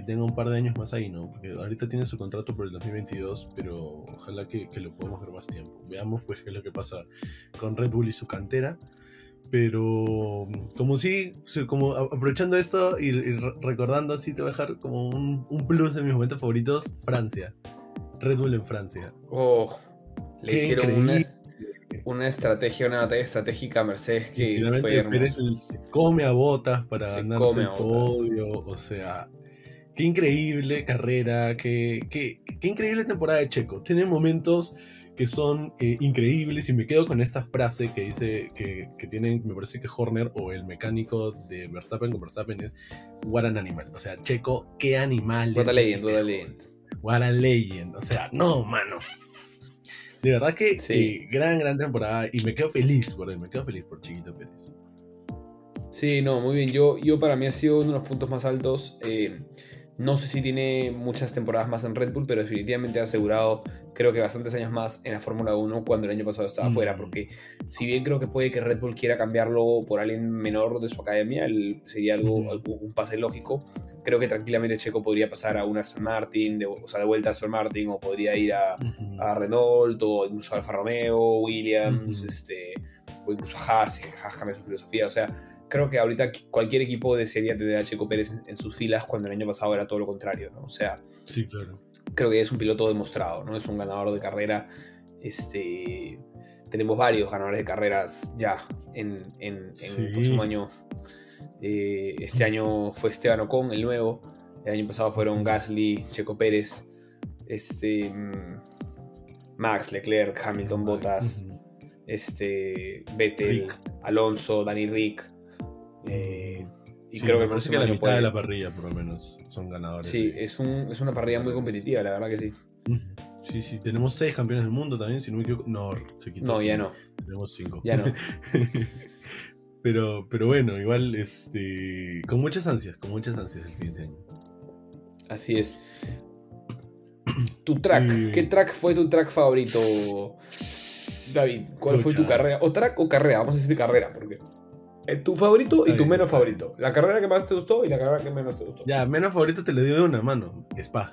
B: tenga un par de años más ahí, ¿no? Porque ahorita tiene su contrato por el 2022, pero ojalá que, lo podamos ver más tiempo. Veamos pues qué es lo que pasa con Red Bull y su cantera. Pero como sí, como aprovechando esto y, recordando así, te voy a dejar como un, un, plus de mis momentos favoritos, Francia. Red Bull en Francia.
A: Oh, le hicieron una una estrategia, una batalla estratégica Mercedes que fue hermoso.
B: se come a botas para ganarse el podio, o sea, qué increíble carrera, qué, qué, qué, increíble temporada de Checo. Tiene momentos que son eh, increíbles y me quedo con esta frase que dice que, que tienen, me parece que Horner o el mecánico de Verstappen con Verstappen es What an animal. O sea, Checo, qué animal.
A: What a legend, what a legend.
B: What a legend. O sea, no, mano. De verdad que sí. gran, gran temporada y me quedo feliz por él, me quedo feliz por Chiquito Pérez.
A: Sí, no, muy bien. Yo, yo para mí ha sido uno de los puntos más altos. Eh, no sé si tiene muchas temporadas más en Red Bull, pero definitivamente ha asegurado, creo que bastantes años más en la Fórmula 1 cuando el año pasado estaba fuera. Mm. Porque si bien creo que puede que Red Bull quiera cambiarlo por alguien menor de su academia, sería algo, un pase lógico. Creo que tranquilamente Checo podría pasar a un Aston Martin, de, o sea, de vuelta a Aston Martin, o podría ir a, a Renault, o incluso a Alfa Romeo, Williams, este, o incluso a Haas, Haas cambia su filosofía. O sea, creo que ahorita cualquier equipo desearía tener a Checo Pérez en, sus filas cuando el año pasado era todo lo contrario, ¿no? O sea,
B: sí, claro.
A: creo que es un piloto demostrado, ¿no? Es un ganador de carrera. Este, tenemos varios ganadores de carreras ya en, en, el próximo año. Eh, este año fue Esteban Ocon, el nuevo. El año pasado fueron Gasly, Checo Pérez, este, mm, Max, Leclerc, Hamilton, Bottas, este, Vettel, Alonso, Danny Rick. Eh, y creo que el próximo
B: la
A: año
B: mitad de la parrilla, por lo menos, son ganadores.
A: Sí, es, un, es, una parrilla muy competitiva, la verdad que sí.
B: Sí, sí, tenemos seis campeones del mundo también, si no me equivoco. No, se quitó.
A: No, ya no.
B: Tenemos cinco.
A: Ya no.
B: pero, pero bueno, igual, este, con muchas ansias, con muchas ansias el siguiente año.
A: Así es. Tu track, ¿qué track fue tu track favorito, David? ¿Cuál fue tu carrera? ¿O track o carrera? Vamos a decir carrera, porque eh, tu favorito y tu menos favorito. La carrera que más te gustó y la carrera que menos te gustó.
B: Ya, menos favorito te le dio de una, mano. Spa.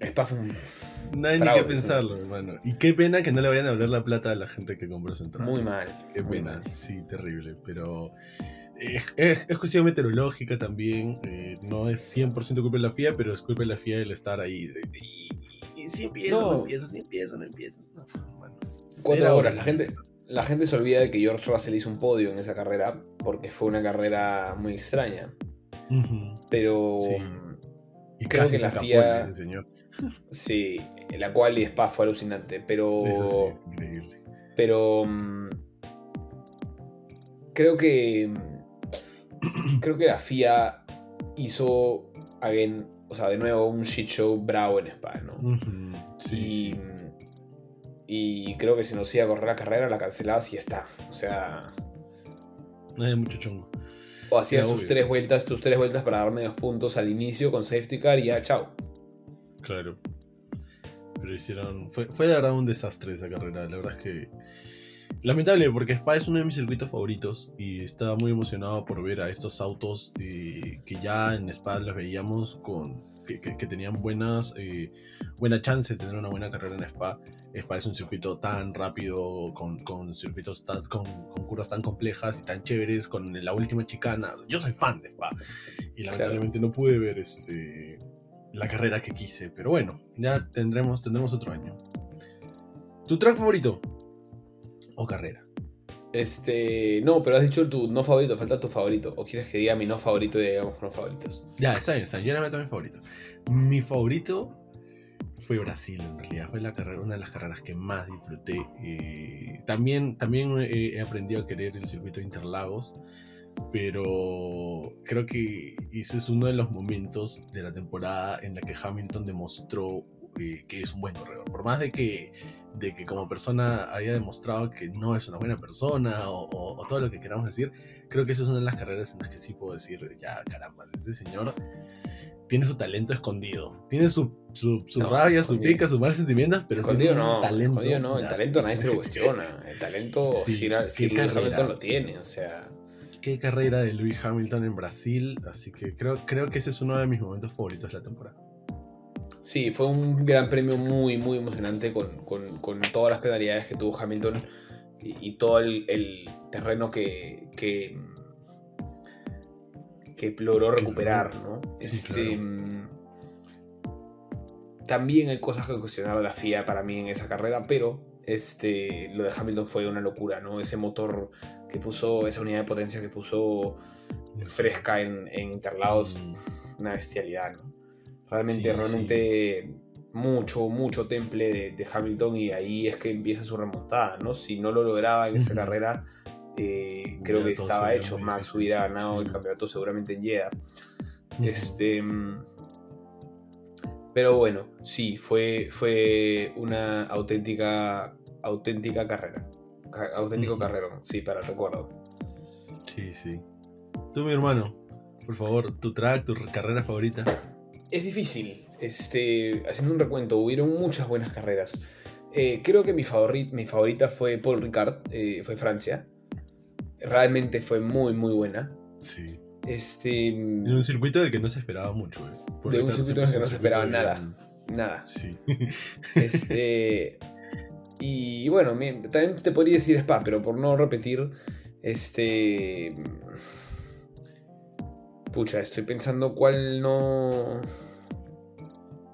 A: Spa fue un.
B: No hay ni que pensarlo, hermano. Y qué pena que no le vayan a hablar la plata a la gente que compró entrada.
A: Muy mal.
B: Qué pena. Sí, terrible. Pero. Es, cuestión meteorológica también. Eh, no es 100% culpa de la FIA, pero es culpa de la FIA el estar ahí. Y, si empiezo, no. empiezo, si empiezo, no empiezo.
A: Cuatro horas. La gente, la gente se olvida de que George Russell hizo un podio en esa carrera porque fue una carrera muy extraña. Pero
B: y creo que la FIA.
A: Sí, la cual y Spa fue alucinante, pero.
B: increíble.
A: Pero. Mm, creo que. Creo que la FIA hizo. Again, o sea, de nuevo, un shit show bravo en Spa, ¿no?
B: sí.
A: Y creo que si no se iba a correr la carrera, la cancelabas y está. O sea.
B: No hay mucho chongo.
A: O hacías tus tres vueltas, tus tres vueltas para darme dos puntos al inicio con safety car y ya, chao.
B: Claro. pero hicieron. Fue, fue de verdad un desastre esa carrera. La verdad es que. Lamentable, porque Spa es uno de mis circuitos favoritos y estaba muy emocionado por ver a estos autos eh, que ya en Spa los veíamos con que, que, tenían buenas eh, buena chance de tener una buena carrera en Spa. Spa es un circuito tan rápido, con, con circuitos tan, con, con, curvas tan complejas y tan chéveres, con la última chicana. Yo soy fan de Spa y lamentablemente no pude ver este la carrera que quise. Pero bueno, ya tendremos, tendremos otro año. ¿Tu track favorito? ¿O carrera?
A: Este. No, pero has dicho tu no favorito, falta tu favorito. ¿O quieres que diga mi no favorito y digamos no favoritos?
B: Ya, está bien, está. Yo le meto mi favorito. Mi favorito fue Brasil, en realidad. Fue la carrera, una de las carreras que más disfruté. Eh, también también he, he aprendido a querer el circuito de Interlagos pero creo que ese es uno de los momentos de la temporada en la que Hamilton demostró eh, que es un buen corredor. Por más de que, de que como persona haya demostrado que no es una buena persona o, o, todo lo que queramos decir, creo que esa es una de las carreras en las que sí puedo decir, ya caramba, este señor tiene su talento escondido. Tiene su, su, su no, rabia, su pica, sus malos sentimientos, pero
A: escondido
B: tiene
A: no,
B: talento.
A: Escondido no, el talento nadie se lo cuestiona. El talento sí, sí, sí, sí Hamilton lo tiene, o sea
B: qué carrera de Lewis Hamilton en Brasil, así que creo, creo que ese es uno de mis momentos favoritos de la temporada.
A: Sí, fue un gran premio muy, muy emocionante con, con, con todas las penalidades que tuvo Hamilton y, y todo el, el, terreno que, que, que logró recuperar, ¿no?
B: Sí,
A: este,
B: claro.
A: También hay cosas que cuestionar de la FIA para mí en esa carrera, pero este, lo de Hamilton fue una locura, ¿no? Ese motor que puso, esa unidad de potencia que puso fresca en, en Interlagos,
B: Mm.
A: una bestialidad, ¿no? Realmente,
B: Sí,
A: realmente mucho, mucho temple de, de Hamilton y ahí es que empieza su remontada, ¿no? Si no lo lograba en esa carrera, eh, creo que estaba hecho. Max hubiera ganado
B: Sí.
A: el campeonato seguramente en Jeddah. Este. Pero bueno, sí, fue, fue una auténtica, auténtica carrera. Ca- Auténtico
B: Ujú.
A: carrerón, sí, para el recuerdo.
B: Sí, sí. Tú, mi hermano, por favor, tu track, tu carrera favorita.
A: Es difícil, este, haciendo un recuento, hubieron muchas buenas carreras. Eh, creo que mi, favori- mi favorita fue Paul Ricard, eh, fue Francia. Realmente fue muy, muy buena.
B: Sí.
A: Este,
B: En un circuito del que no se esperaba mucho, eh.
A: De un circuito del que no se esperaba
B: bien-
A: nada.
B: Sí.
A: Este. y bueno, también te podría decir Spa, pero por no repetir. Este. Pucha, estoy pensando cuál no.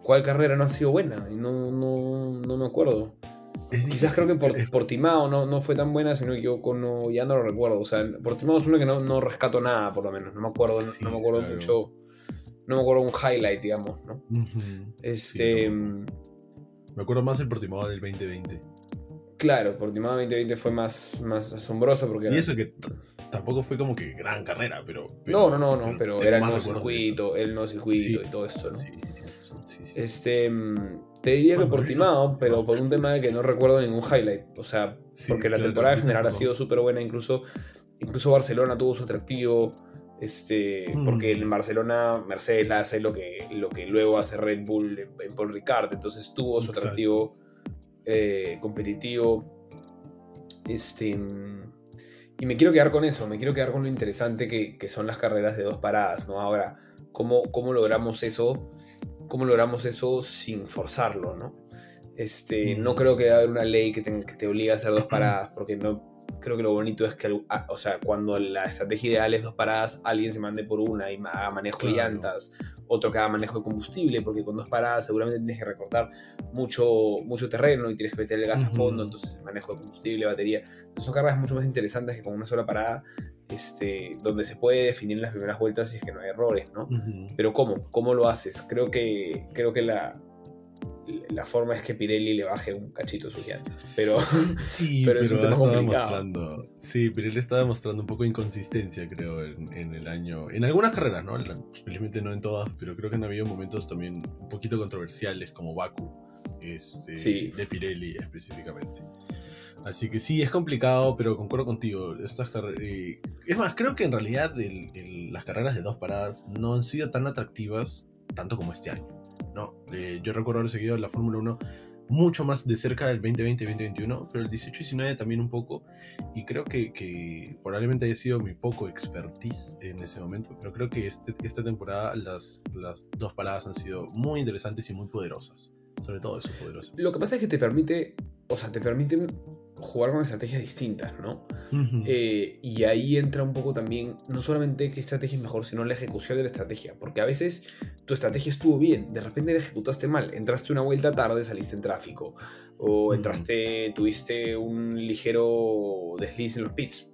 A: ¿Cuál carrera no ha sido buena? Y no, no, no me acuerdo. Quizás creo que por, Portimao no, no fue tan buena, si no me equivoco, no, ya no lo recuerdo. O sea, Portimao es una que no, no rescato nada, por lo menos. No me acuerdo,
B: Sí,
A: no me acuerdo
B: claro.
A: mucho. No me acuerdo un highlight, digamos, ¿no? Este.
B: tampoco. Me acuerdo más el Portimao del 2020.
A: Claro, Portimao 2020 fue más, más asombroso porque
B: Y
A: era-
B: eso que tampoco fue como que gran carrera, pero.
A: No,
B: pero-
A: no, no, no, pero era el nuevo circuito, el nuevo circuito
B: Sí.
A: y todo esto, ¿no?
B: Sí, sí, sí.
A: Este, mm, te diría que Portimao,
B: bueno.
A: pero por un tema de que no recuerdo ningún highlight. O sea, porque la
B: claro,
A: temporada en general ha sido súper buena, incluso, incluso Barcelona tuvo su atractivo. Este,
B: Mm.
A: porque en Barcelona Mercedes la hace lo que, lo que luego hace Red Bull en, en Paul Ricard, entonces tuvo su
B: Exacto.
A: atractivo eh, competitivo. Este, mm, y me quiero quedar con eso, me quiero quedar con lo interesante que, que son las carreras de dos paradas, ¿no? Ahora, ¿cómo, cómo logramos eso? ¿Cómo logramos eso sin forzarlo, ¿no? Este,
B: Mm.
A: no creo que haber una ley que te, que te obligue a hacer dos paradas, porque no creo que lo bonito es que, o sea, cuando la estrategia ideal es dos paradas, alguien se mande por una y haga manejo
B: Claro.
A: llantas, otro haga manejo de combustible, porque con dos paradas seguramente tienes que recortar mucho, mucho terreno y tienes que meter el gas a fondo, entonces manejo de combustible, batería. Entonces, son carreras mucho más interesantes que con una sola parada, este, donde se puede definir en las primeras vueltas si es que no hay errores, ¿no?
B: Ujú.
A: Pero ¿cómo? ¿Cómo lo haces? Creo que, creo que la, la forma es que Pirelli le baje un cachito sus llantas. Pero
B: Sí,
A: Pero
B: pero,
A: es un tema complicado.
B: demostrando. Sí, él estaba demostrando un poco de inconsistencia, creo, en, en el año. En algunas carreras, ¿no? Felizmente no en todas, pero creo que han habido momentos también un poquito controversiales, como Baku, este,
A: Sí.
B: de Pirelli específicamente. Así que sí, es complicado, pero concuerdo contigo. Estas carreras. es más, creo que en realidad el- el- las carreras de dos paradas no han sido tan atractivas tanto como este año. Eh, yo recuerdo haber seguido la Fórmula 1 mucho más de cerca del 2020-2021, pero el 18-19 también un poco. Y creo que, que, probablemente haya sido mi poco expertise en ese momento, pero creo que este, esta temporada las, las dos paradas han sido muy interesantes y muy poderosas. Sobre todo eso, poderosas.
A: Lo que pasa es que te permite, o sea, te permiten jugar con estrategias distintas, ¿no? Eh, y ahí entra un poco también, no solamente qué estrategia es mejor, sino la ejecución de la estrategia. Porque a veces tu estrategia estuvo bien, de repente la ejecutaste mal, entraste una vuelta tarde, saliste en tráfico, o entraste, tuviste un ligero desliz en los pits,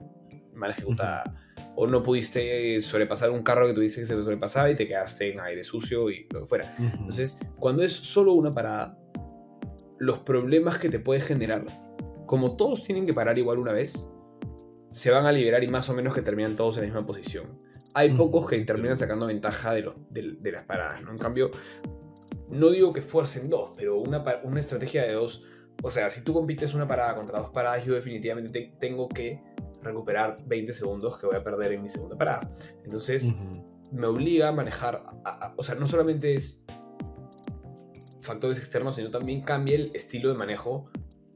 A: mal ejecutada. O no pudiste sobrepasar un carro que tuviste que se sobrepasaba y te quedaste en aire sucio y lo que fuera. Entonces, cuando es solo una parada, los problemas que te puede generar como todos tienen que parar igual una vez, se van a liberar y más o menos que terminan todos en la misma posición. Hay pocos que terminan sacando ventaja de, los, de, las paradas, ¿no? En cambio, no digo que fuercen dos, pero una, una estrategia de dos, o sea, si tú compites una parada contra dos paradas, yo definitivamente tengo que recuperar 20 segundos que voy a perder en mi segunda parada. Entonces, me obliga a manejar, o sea, no solamente es factores externos, sino también cambia el estilo de manejo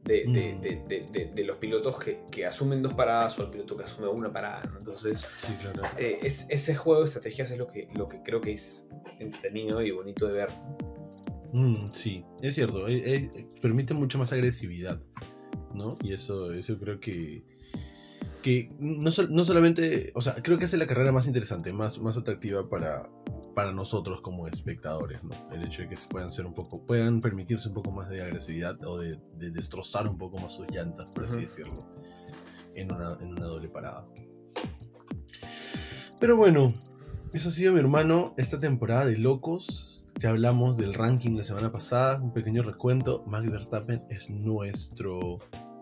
A: de, de, los pilotos que, asumen dos paradas o el piloto que asume una parada. Entonces, eh, es, ese juego de estrategias es lo que, lo que creo que es entretenido y bonito de ver.
B: Mm, sí, es cierto. Eh, eh, permite mucha más agresividad. ¿no? Y eso, eso creo que, que no, no, solamente, o sea, creo que hace la carrera más interesante, más, más atractiva para, para nosotros como espectadores, ¿no? El hecho de que se puedan ser un poco, puedan permitirse un poco más de agresividad o de, destrozar un poco más sus llantas, por así decirlo, en una, en una doble parada. Pero bueno, eso ha sido mi hermano esta temporada de Locos. Ya hablamos del ranking la semana pasada, un pequeño recuento. Max Verstappen es nuestro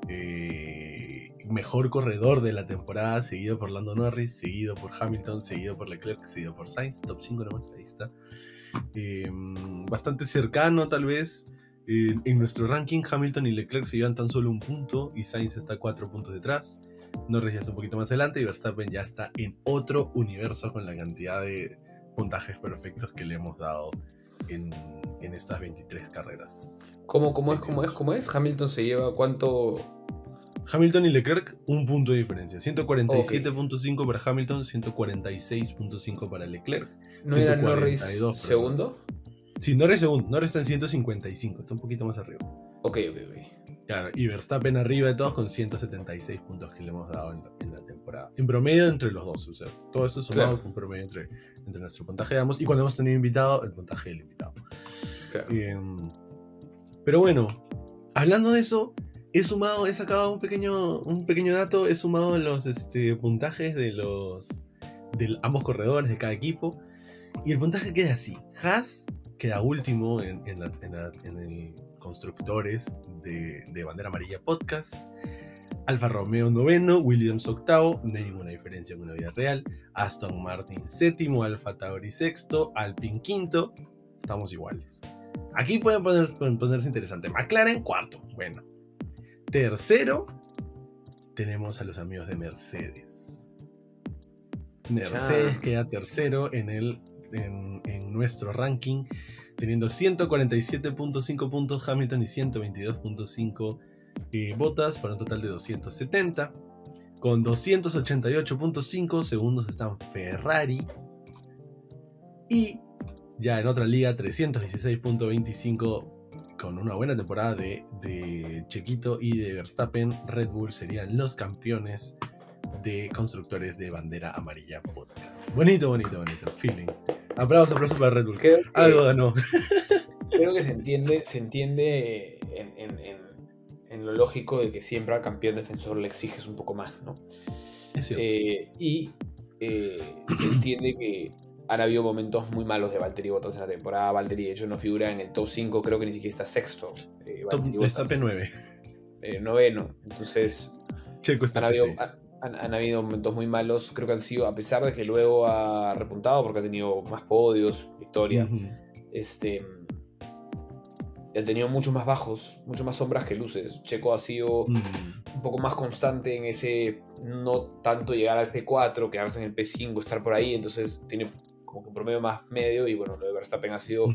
B: eh, mejor corredor de la temporada, seguido por Lando Norris, seguido por Hamilton, seguido por Leclerc, seguido por Sainz, top 5 nomás, ahí está. Em, bastante cercano tal vez. en nuestro ranking, Hamilton y Leclerc se llevan tan solo un punto y Sainz está cuatro puntos detrás. Norris ya está un poquito más adelante y Verstappen ya está en otro universo con la cantidad de puntajes perfectos que le hemos dado en, en estas 23 carreras.
A: ¿Cómo, cómo es? ¿Cómo es? ¿Cómo es? Hamilton se lleva cuánto
B: Hamilton y Leclerc, un punto de diferencia. 147.5 para Hamilton, 146.5 para Leclerc.
A: ¿No era Norris segundo?
B: Sí, Norris segundo. Norris está en 155, está un poquito más arriba.
A: Ok, ok, ok.
B: Claro, y Verstappen arriba de todos con 176 puntos que le hemos dado en la, temporada. En promedio entre los dos, o sea, todo esto sumado con promedio entre, entre nuestro puntaje de ambos y cuando hemos tenido invitado, el puntaje del invitado. Claro. Em, pero bueno, hablando de eso, he sumado, he sacado un pequeño, un pequeño dato, he sumado los este, puntajes de los de ambos corredores de cada equipo. Y el puntaje queda así. Haas queda último en, en, el constructores de, de, bandera amarilla podcast. Alfa Romeo noveno, Williams octavo, no hay ninguna diferencia con la vida real. Aston Martin séptimo, Alfa Tauri sexto, Alpine quinto. Estamos iguales. Aquí pueden, pueden ponerse interesante. McLaren cuarto. Bueno, Tercero, tenemos a los amigos de Mercedes. Mercedes queda tercero en, el, en, nuestro ranking, teniendo 147.5 puntos Hamilton y 122.5 eh, botas, para un total de 270. Con 288.5 segundos están Ferrari. Y ya en otra liga, 316.25 con una buena temporada de, de Chequito y de Verstappen, Red Bull serían los campeones de constructores de bandera amarilla podcast. Bonito, bonito, bonito. Feeling. Aplausos, aplausos para Red Bull. Algo ganó.
A: Creo que se entiende, se entiende en, lo lógico de que siempre al campeón defensor le exiges un poco más, ¿no? Eh, y eh, se entiende que han habido momentos muy malos de Valtteri Bottas en la temporada. Valtteri, de hecho, no figura en el top 5, creo que ni siquiera está sexto.
B: Eh, está P9.
A: Eh, noveno. Entonces,
B: han,
A: habido, han, habido momentos muy malos. Creo que han sido, a pesar de que luego ha repuntado porque ha tenido más podios, victoria. Este. Ha tenido muchos más bajos, mucho más sombras que luces. Checo ha sido un poco más constante en ese no tanto llegar al P4, quedarse en el P5, estar por ahí. Entonces tiene como que un promedio más medio y bueno, lo de Verstappen ha sido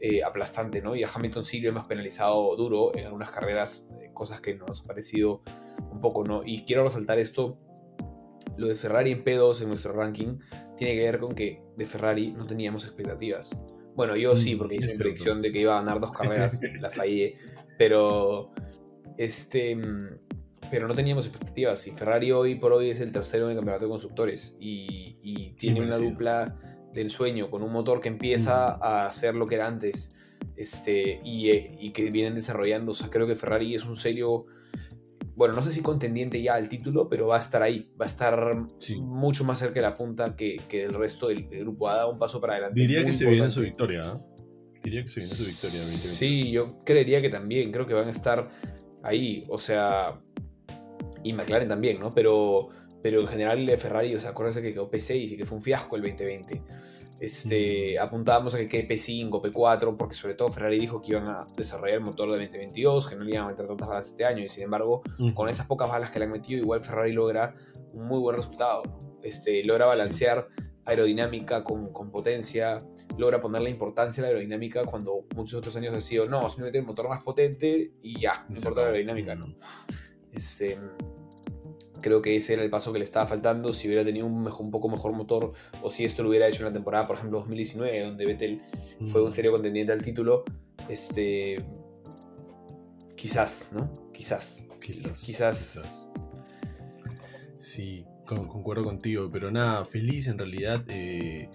A: eh, aplastante, ¿no? Y a Hamilton sí lo hemos penalizado duro en algunas carreras, eh, cosas que nos ha parecido un poco, ¿no? Y quiero resaltar esto, lo de Ferrari en P2 en nuestro ranking tiene que ver con que de Ferrari no teníamos expectativas. Bueno, yo sí, mm, porque hice mi predicción de que iba a ganar dos carreras, la fallé, pero este mm, pero no teníamos expectativas. Y Ferrari hoy por hoy es el tercero en el campeonato de constructores y, y tiene una dupla del sueño con un motor que empieza a hacer lo que era antes este, y, eh, y, que vienen desarrollando. O sea, creo que Ferrari es un serio, bueno, no sé si contendiente ya al título, pero va a estar ahí, va a estar mucho más cerca de la punta que, que el resto del, grupo. Ha dado un paso para adelante.
B: Diría que se viene su victoria. ¿eh? Diría que se viene su victoria.
A: Sí, yo creería que también. Creo que van a estar ahí. O sea, y McLaren también, ¿no? Pero, pero en general de Ferrari, o sea, acuérdense que quedó P6 y que fue un fiasco el 2020. Este, apuntábamos a que quede P5, P4, porque sobre todo Ferrari dijo que iban a desarrollar el motor de 2022, que no le iban a meter tantas balas este año, y sin embargo, con esas pocas balas que le han metido, igual Ferrari logra un muy buen resultado. Este, logra balancear aerodinámica con, con, potencia, logra poner la importancia a la aerodinámica cuando muchos otros años ha sido, no, simplemente el motor más potente y ya, no importa la aerodinámica, ¿no? Este, Creo que ese era el paso que le estaba faltando. Si hubiera tenido un, mejor, un poco mejor motor, o si esto lo hubiera hecho en la temporada, por ejemplo, 2019, donde Vettel fue un mm. serio contendiente al título, este. Quizás, ¿no? Quizás. Quizás. Quizás.
B: Sí, concuerdo contigo, pero nada, feliz en realidad eh,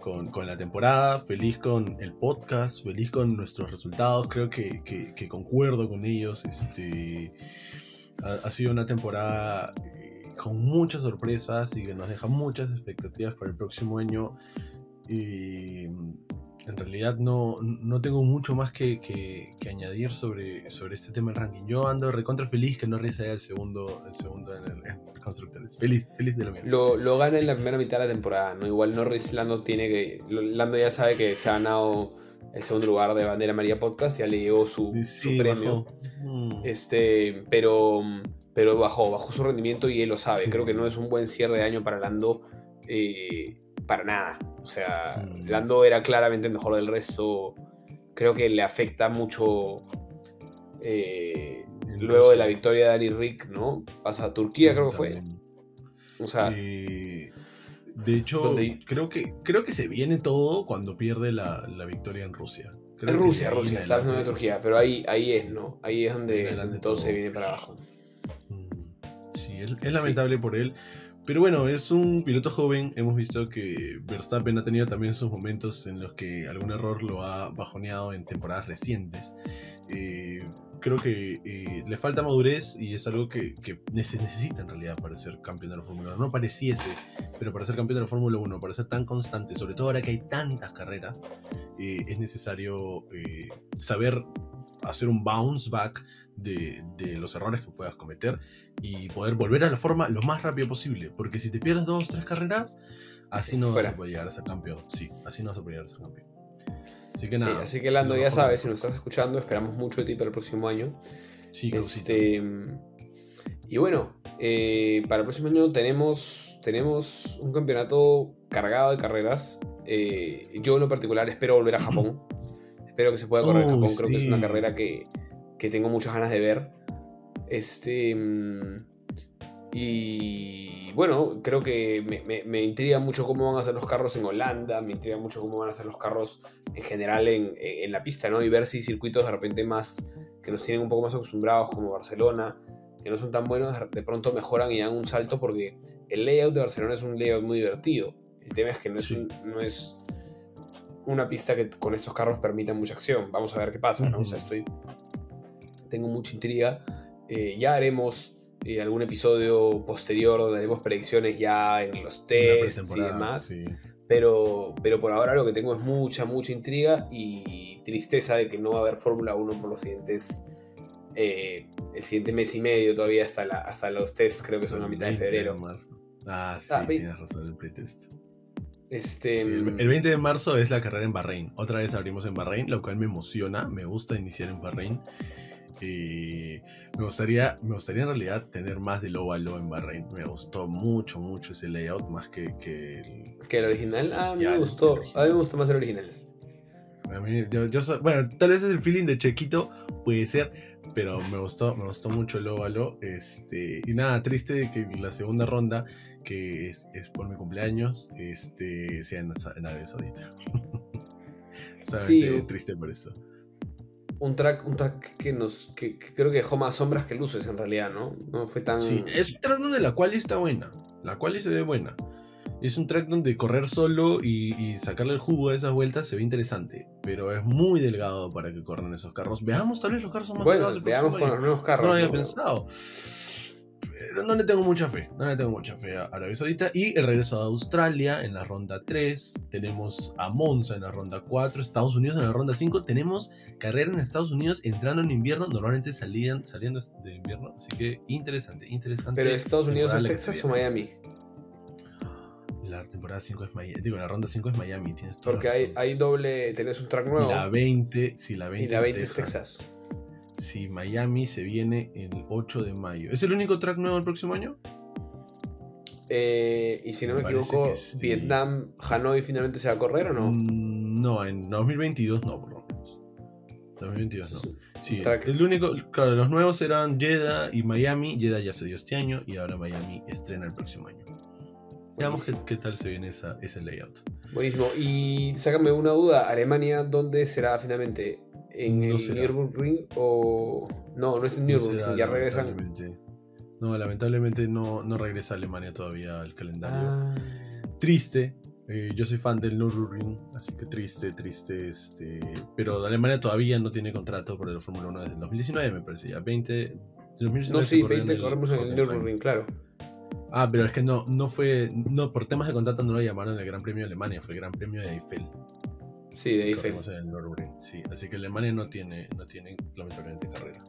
B: con, con, la temporada, feliz con el podcast, feliz con nuestros resultados, creo que, que, que concuerdo con ellos. Este ha, sido una temporada eh, con muchas sorpresas y que nos deja muchas expectativas para el próximo año. Y mm, en realidad no, no tengo mucho más que, que, añadir sobre, sobre este tema del ranking. Yo ando recontra feliz que Norris haya el segundo, el segundo en, el, Constructores. Feliz, feliz de lo mismo.
A: Lo, lo, gana en la primera mitad de la temporada, ¿no? Igual Norris Lando tiene que. Lando ya sabe que se ha ganado el segundo lugar de Bandera María Podcast, ya le llegó su, premio. Mm. Este, pero, pero bajó, bajó su rendimiento y él lo sabe. Creo que no es un buen cierre de año para Lando eh, para nada. O sea, mm. Lando era claramente el mejor del resto. Creo que le afecta mucho. Eh, luego de la victoria de Dani Rick, ¿no? Pasa a Turquía, creo que fue. O sea.
B: De hecho, creo, que, creo que se viene todo cuando pierde la, victoria en Rusia.
A: en Rusia, Rusia, está hablando de Turquía, pero ahí, ahí es, ¿no? Ahí es donde, todo, se viene para abajo.
B: Mm, sí, es, lamentable por él. Pero bueno, es un piloto joven. Hemos visto que Verstappen ha tenido también sus momentos en los que algún error lo ha bajoneado en temporadas recientes. Eh, creo que eh, le falta madurez y es algo que, se necesita en realidad para ser campeón de la Fórmula 1. No pareciese, pero para ser campeón de la Fórmula 1, para ser tan constante, sobre todo ahora que hay tantas carreras, eh, es necesario eh, saber hacer un bounce back de, los errores que puedas cometer y poder volver a la forma lo más rápido posible. Porque si te pierdes dos o tres carreras, así no vas a poder llegar a ser campeón. Sí, así no vas a poder llegar a ser campeón.
A: Así que nada. así que Lando, ya sabes, si nos estás escuchando, esperamos mucho de ti para el próximo año. Sí, este, Y bueno, eh, para el próximo año tenemos, tenemos un campeonato cargado de carreras. Eh, yo en lo particular espero volver a Japón. espero que se pueda correr en Japón. Creo que es una carrera que, que tengo muchas ganas de ver. Este. Y bueno, creo que me, intriga mucho cómo van a ser los carros en Holanda, me intriga mucho cómo van a ser los carros en general en, la pista, ¿no? Y ver si circuitos de repente más que nos tienen un poco más acostumbrados, como Barcelona, que no son tan buenos, de pronto mejoran y dan un salto porque el layout de Barcelona es un layout muy divertido. El tema es que no es, no es una pista que con estos carros permita mucha acción. Vamos a ver qué pasa, ¿no? O sea, estoy. Tengo mucha intriga. Eh, ya haremos y algún episodio posterior donde haremos predicciones ya en los tests y demás. Pero, pero por ahora lo que tengo es mucha, mucha intriga y tristeza de que no va a haber Fórmula 1 por los siguientes. Eh, el siguiente mes y medio todavía hasta, la, hasta los tests, creo que son a mitad de febrero.
B: ah, sí, ah, tienes razón, el pretest.
A: Este...
B: el, 20 de marzo es la carrera en Bahrein. Otra vez abrimos en Bahrein, lo cual me emociona. Me gusta iniciar en Bahrein. Eh, Me gustaría, me gustaría en realidad tener más del óvalo en Bahrein. Me gustó mucho, mucho ese layout, más que, que el...
A: ¿Que el original? Ah, a mí me gustó. A mí me gustó más el original.
B: A mí, yo, yo bueno, tal vez es el feeling de Chequito, puede ser, pero me gustó, me gustó mucho el óvalo. Este, y nada, triste que la segunda ronda, que es, es por mi cumpleaños, este, sea en, en Arabia Saudita. sí, triste por eso.
A: Un track, un track que nos que, creo que dejó más sombras que luces en realidad, ¿no? No fue tan.
B: Sí, es un track donde la cual está buena. La cual se ve buena. Es un track donde correr solo y, sacarle el jugo a esas vueltas se ve interesante, pero es muy delgado para que corran esos carros. Veamos, tal vez los carros son más
A: bueno, Veamos con los nuevos carros.
B: No lo había pensado. No le tengo mucha fe, no le tengo mucha fe a Arabia Saudita. Y el regreso a Australia en la ronda 3. Tenemos a Monza en la ronda 4. Estados Unidos en la ronda 5. Tenemos carrera en Estados Unidos entrando en invierno. Normalmente salían saliendo de invierno. Así que interesante, interesante.
A: Pero Estados Unidos es Texas o Miami
B: la temporada 5 es Miami. Digo, la ronda 5 es Miami, tienes
A: Porque hay, hay, doble, tenés un track nuevo.
B: Y la 20, si la 20,
A: y la 20 es, Texas.
B: Si Miami se viene el 8 de mayo. ¿Es el único track nuevo el próximo año?
A: Eh, y si no me, equivoco, Vietnam, Hanoi finalmente se va a correr o no?
B: Mm, no, en 2022 no, por lo menos. 2022 no. Sí, el único, claro, los nuevos eran Jeddah y Miami. Jeddah ya se dio este año y ahora Miami estrena el próximo año. Veamos qué, tal se viene esa, ese layout.
A: Buenísimo. Y sácame una duda, ¿Alemania dónde será finalmente? ¿En el Nürburgring o...? No, no es en Nürburgring, ya regresan...
B: No, lamentablemente no, no regresa Alemania todavía al calendario. Ah. Triste, eh, yo soy fan del Nürburgring, así que triste, triste. Este, pero Alemania todavía no tiene contrato por el Fórmula 1 desde el 2019, me parece ya. 20.
A: 2019 no, sí, 20 corremos en el Nürburgring, claro.
B: Ah, pero es que no, no fue. No, por temas de contrato no lo llamaron el Gran Premio de Alemania, fue el Gran Premio de Eiffel.
A: Sí, de Eiffel.
B: sí, así que Alemania no tiene, no tiene lamentablemente carrera.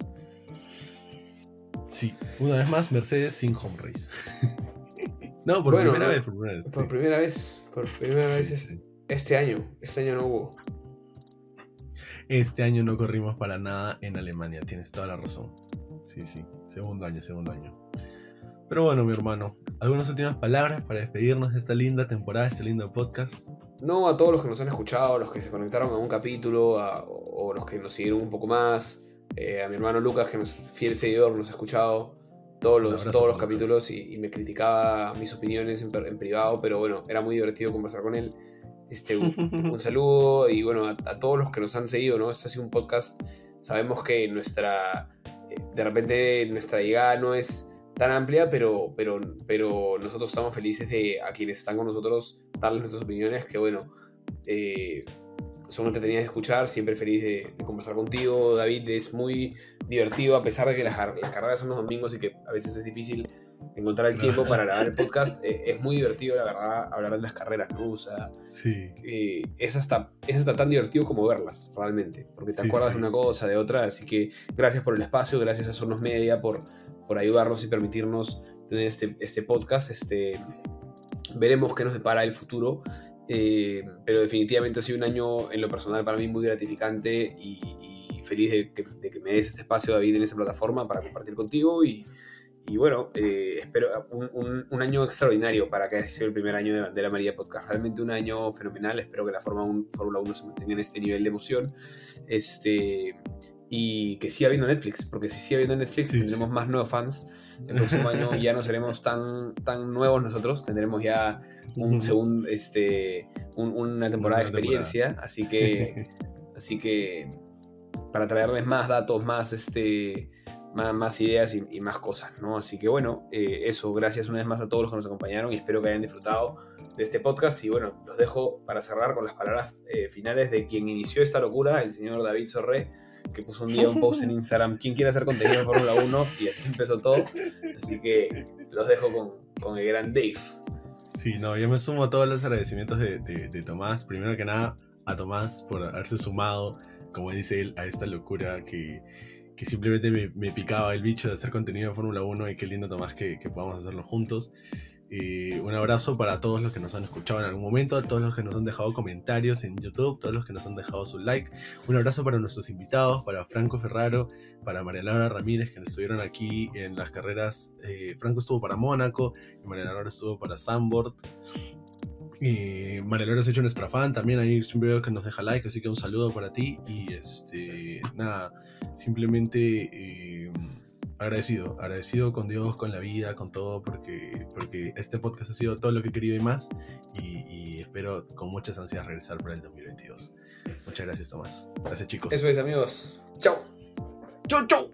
B: Sí, una vez más, Mercedes sin home race. no, por primera vez, por primera vez.
A: Por primera vez, por primera vez este, este año. Este año no hubo.
B: Este año no corrimos para nada en Alemania, tienes toda la razón. Sí, sí, segundo año, segundo año. Pero bueno, mi hermano, ¿algunas últimas palabras para despedirnos de esta linda temporada, este lindo podcast?
A: No, a todos los que nos han escuchado, los que se conectaron a un capítulo, o los que nos siguieron un poco más, eh, a mi hermano Lucas, que es fiel seguidor, nos ha escuchado todos los, todos los capítulos y, me criticaba mis opiniones en, privado, pero bueno, era muy divertido conversar con él. Este, un, saludo y bueno, a, todos los que nos han seguido, ¿no? Este ha sido un podcast, sabemos que nuestra, eh, de repente nuestra llegada no es tan amplia, pero, pero, pero nosotros estamos felices de a quienes están con nosotros darles nuestras opiniones, que bueno, eh, son entretenidas de escuchar, siempre feliz de, conversar contigo, David, es muy divertido a pesar de que las, carreras son los domingos y que a veces es difícil encontrar el tiempo para grabar el podcast, eh, es muy divertido, la verdad, hablar de las carreras, ¿no? O sea,
B: sí.
A: Eh, es, hasta, es hasta tan divertido como verlas, realmente, porque te acuerdas de una cosa, de otra, así que gracias por el espacio, gracias a Sonos Media por por ayudarnos y permitirnos tener este, este podcast. Este, veremos qué nos depara el futuro. Eh, pero definitivamente ha sido un año en lo personal para mí muy gratificante y, feliz de que, me des este espacio, David, en esa plataforma para compartir contigo. Y, bueno, eh, espero un, año extraordinario para que haya sido el primer año de Bandera María Podcast. Realmente un año fenomenal. Espero que la Fórmula 1 se mantenga en este nivel de emoción. Este, y que siga viendo Netflix, porque si sigue viendo Netflix tendremos más nuevos fans. El próximo año ya no seremos tan, tan nuevos nosotros, tendremos ya un segundo, este, una temporada de experiencia, así que, así que para traerles más datos, más, este, más, ideas y, más cosas, ¿no? Así que bueno, eh, eso, gracias una vez más a todos los que nos acompañaron y espero que hayan disfrutado de este podcast y bueno, los dejo para cerrar con las palabras eh, finales de quien inició esta locura, el señor David Sorré que puso un día un post en Instagram, ¿quién quiere hacer contenido de Fórmula 1? Y así empezó todo. Así que los dejo con, con el gran Dave.
B: Sí, no, yo me sumo a todos los agradecimientos de, de, Tomás. Primero que nada, a Tomás por haberse sumado, como dice él, a esta locura que, que simplemente me, me, picaba el bicho de hacer contenido de Fórmula 1 y qué lindo Tomás que, que podamos hacerlo juntos. Eh, un abrazo para todos los que nos han escuchado en algún momento, todos los que nos han dejado comentarios en YouTube, todos los que nos han dejado su like. Un abrazo para nuestros invitados, para Franco Ferraro, para María Laura Ramírez, que estuvieron aquí en las carreras. Eh, Franco estuvo para Mónaco y María Laura estuvo para Sambord. Y María Laura se ha hecho un fan también, ahí siempre veo que nos deja like, así que un saludo para ti. Y este, nada, simplemente eh, agradecido, agradecido con Dios, con la vida, con todo, porque, porque este podcast ha sido todo lo que he querido y más. Y, espero con muchas ansias regresar para el 2022. Muchas gracias, Tomás. Gracias, chicos.
A: Eso es, amigos. Chao.
B: Chau, chau.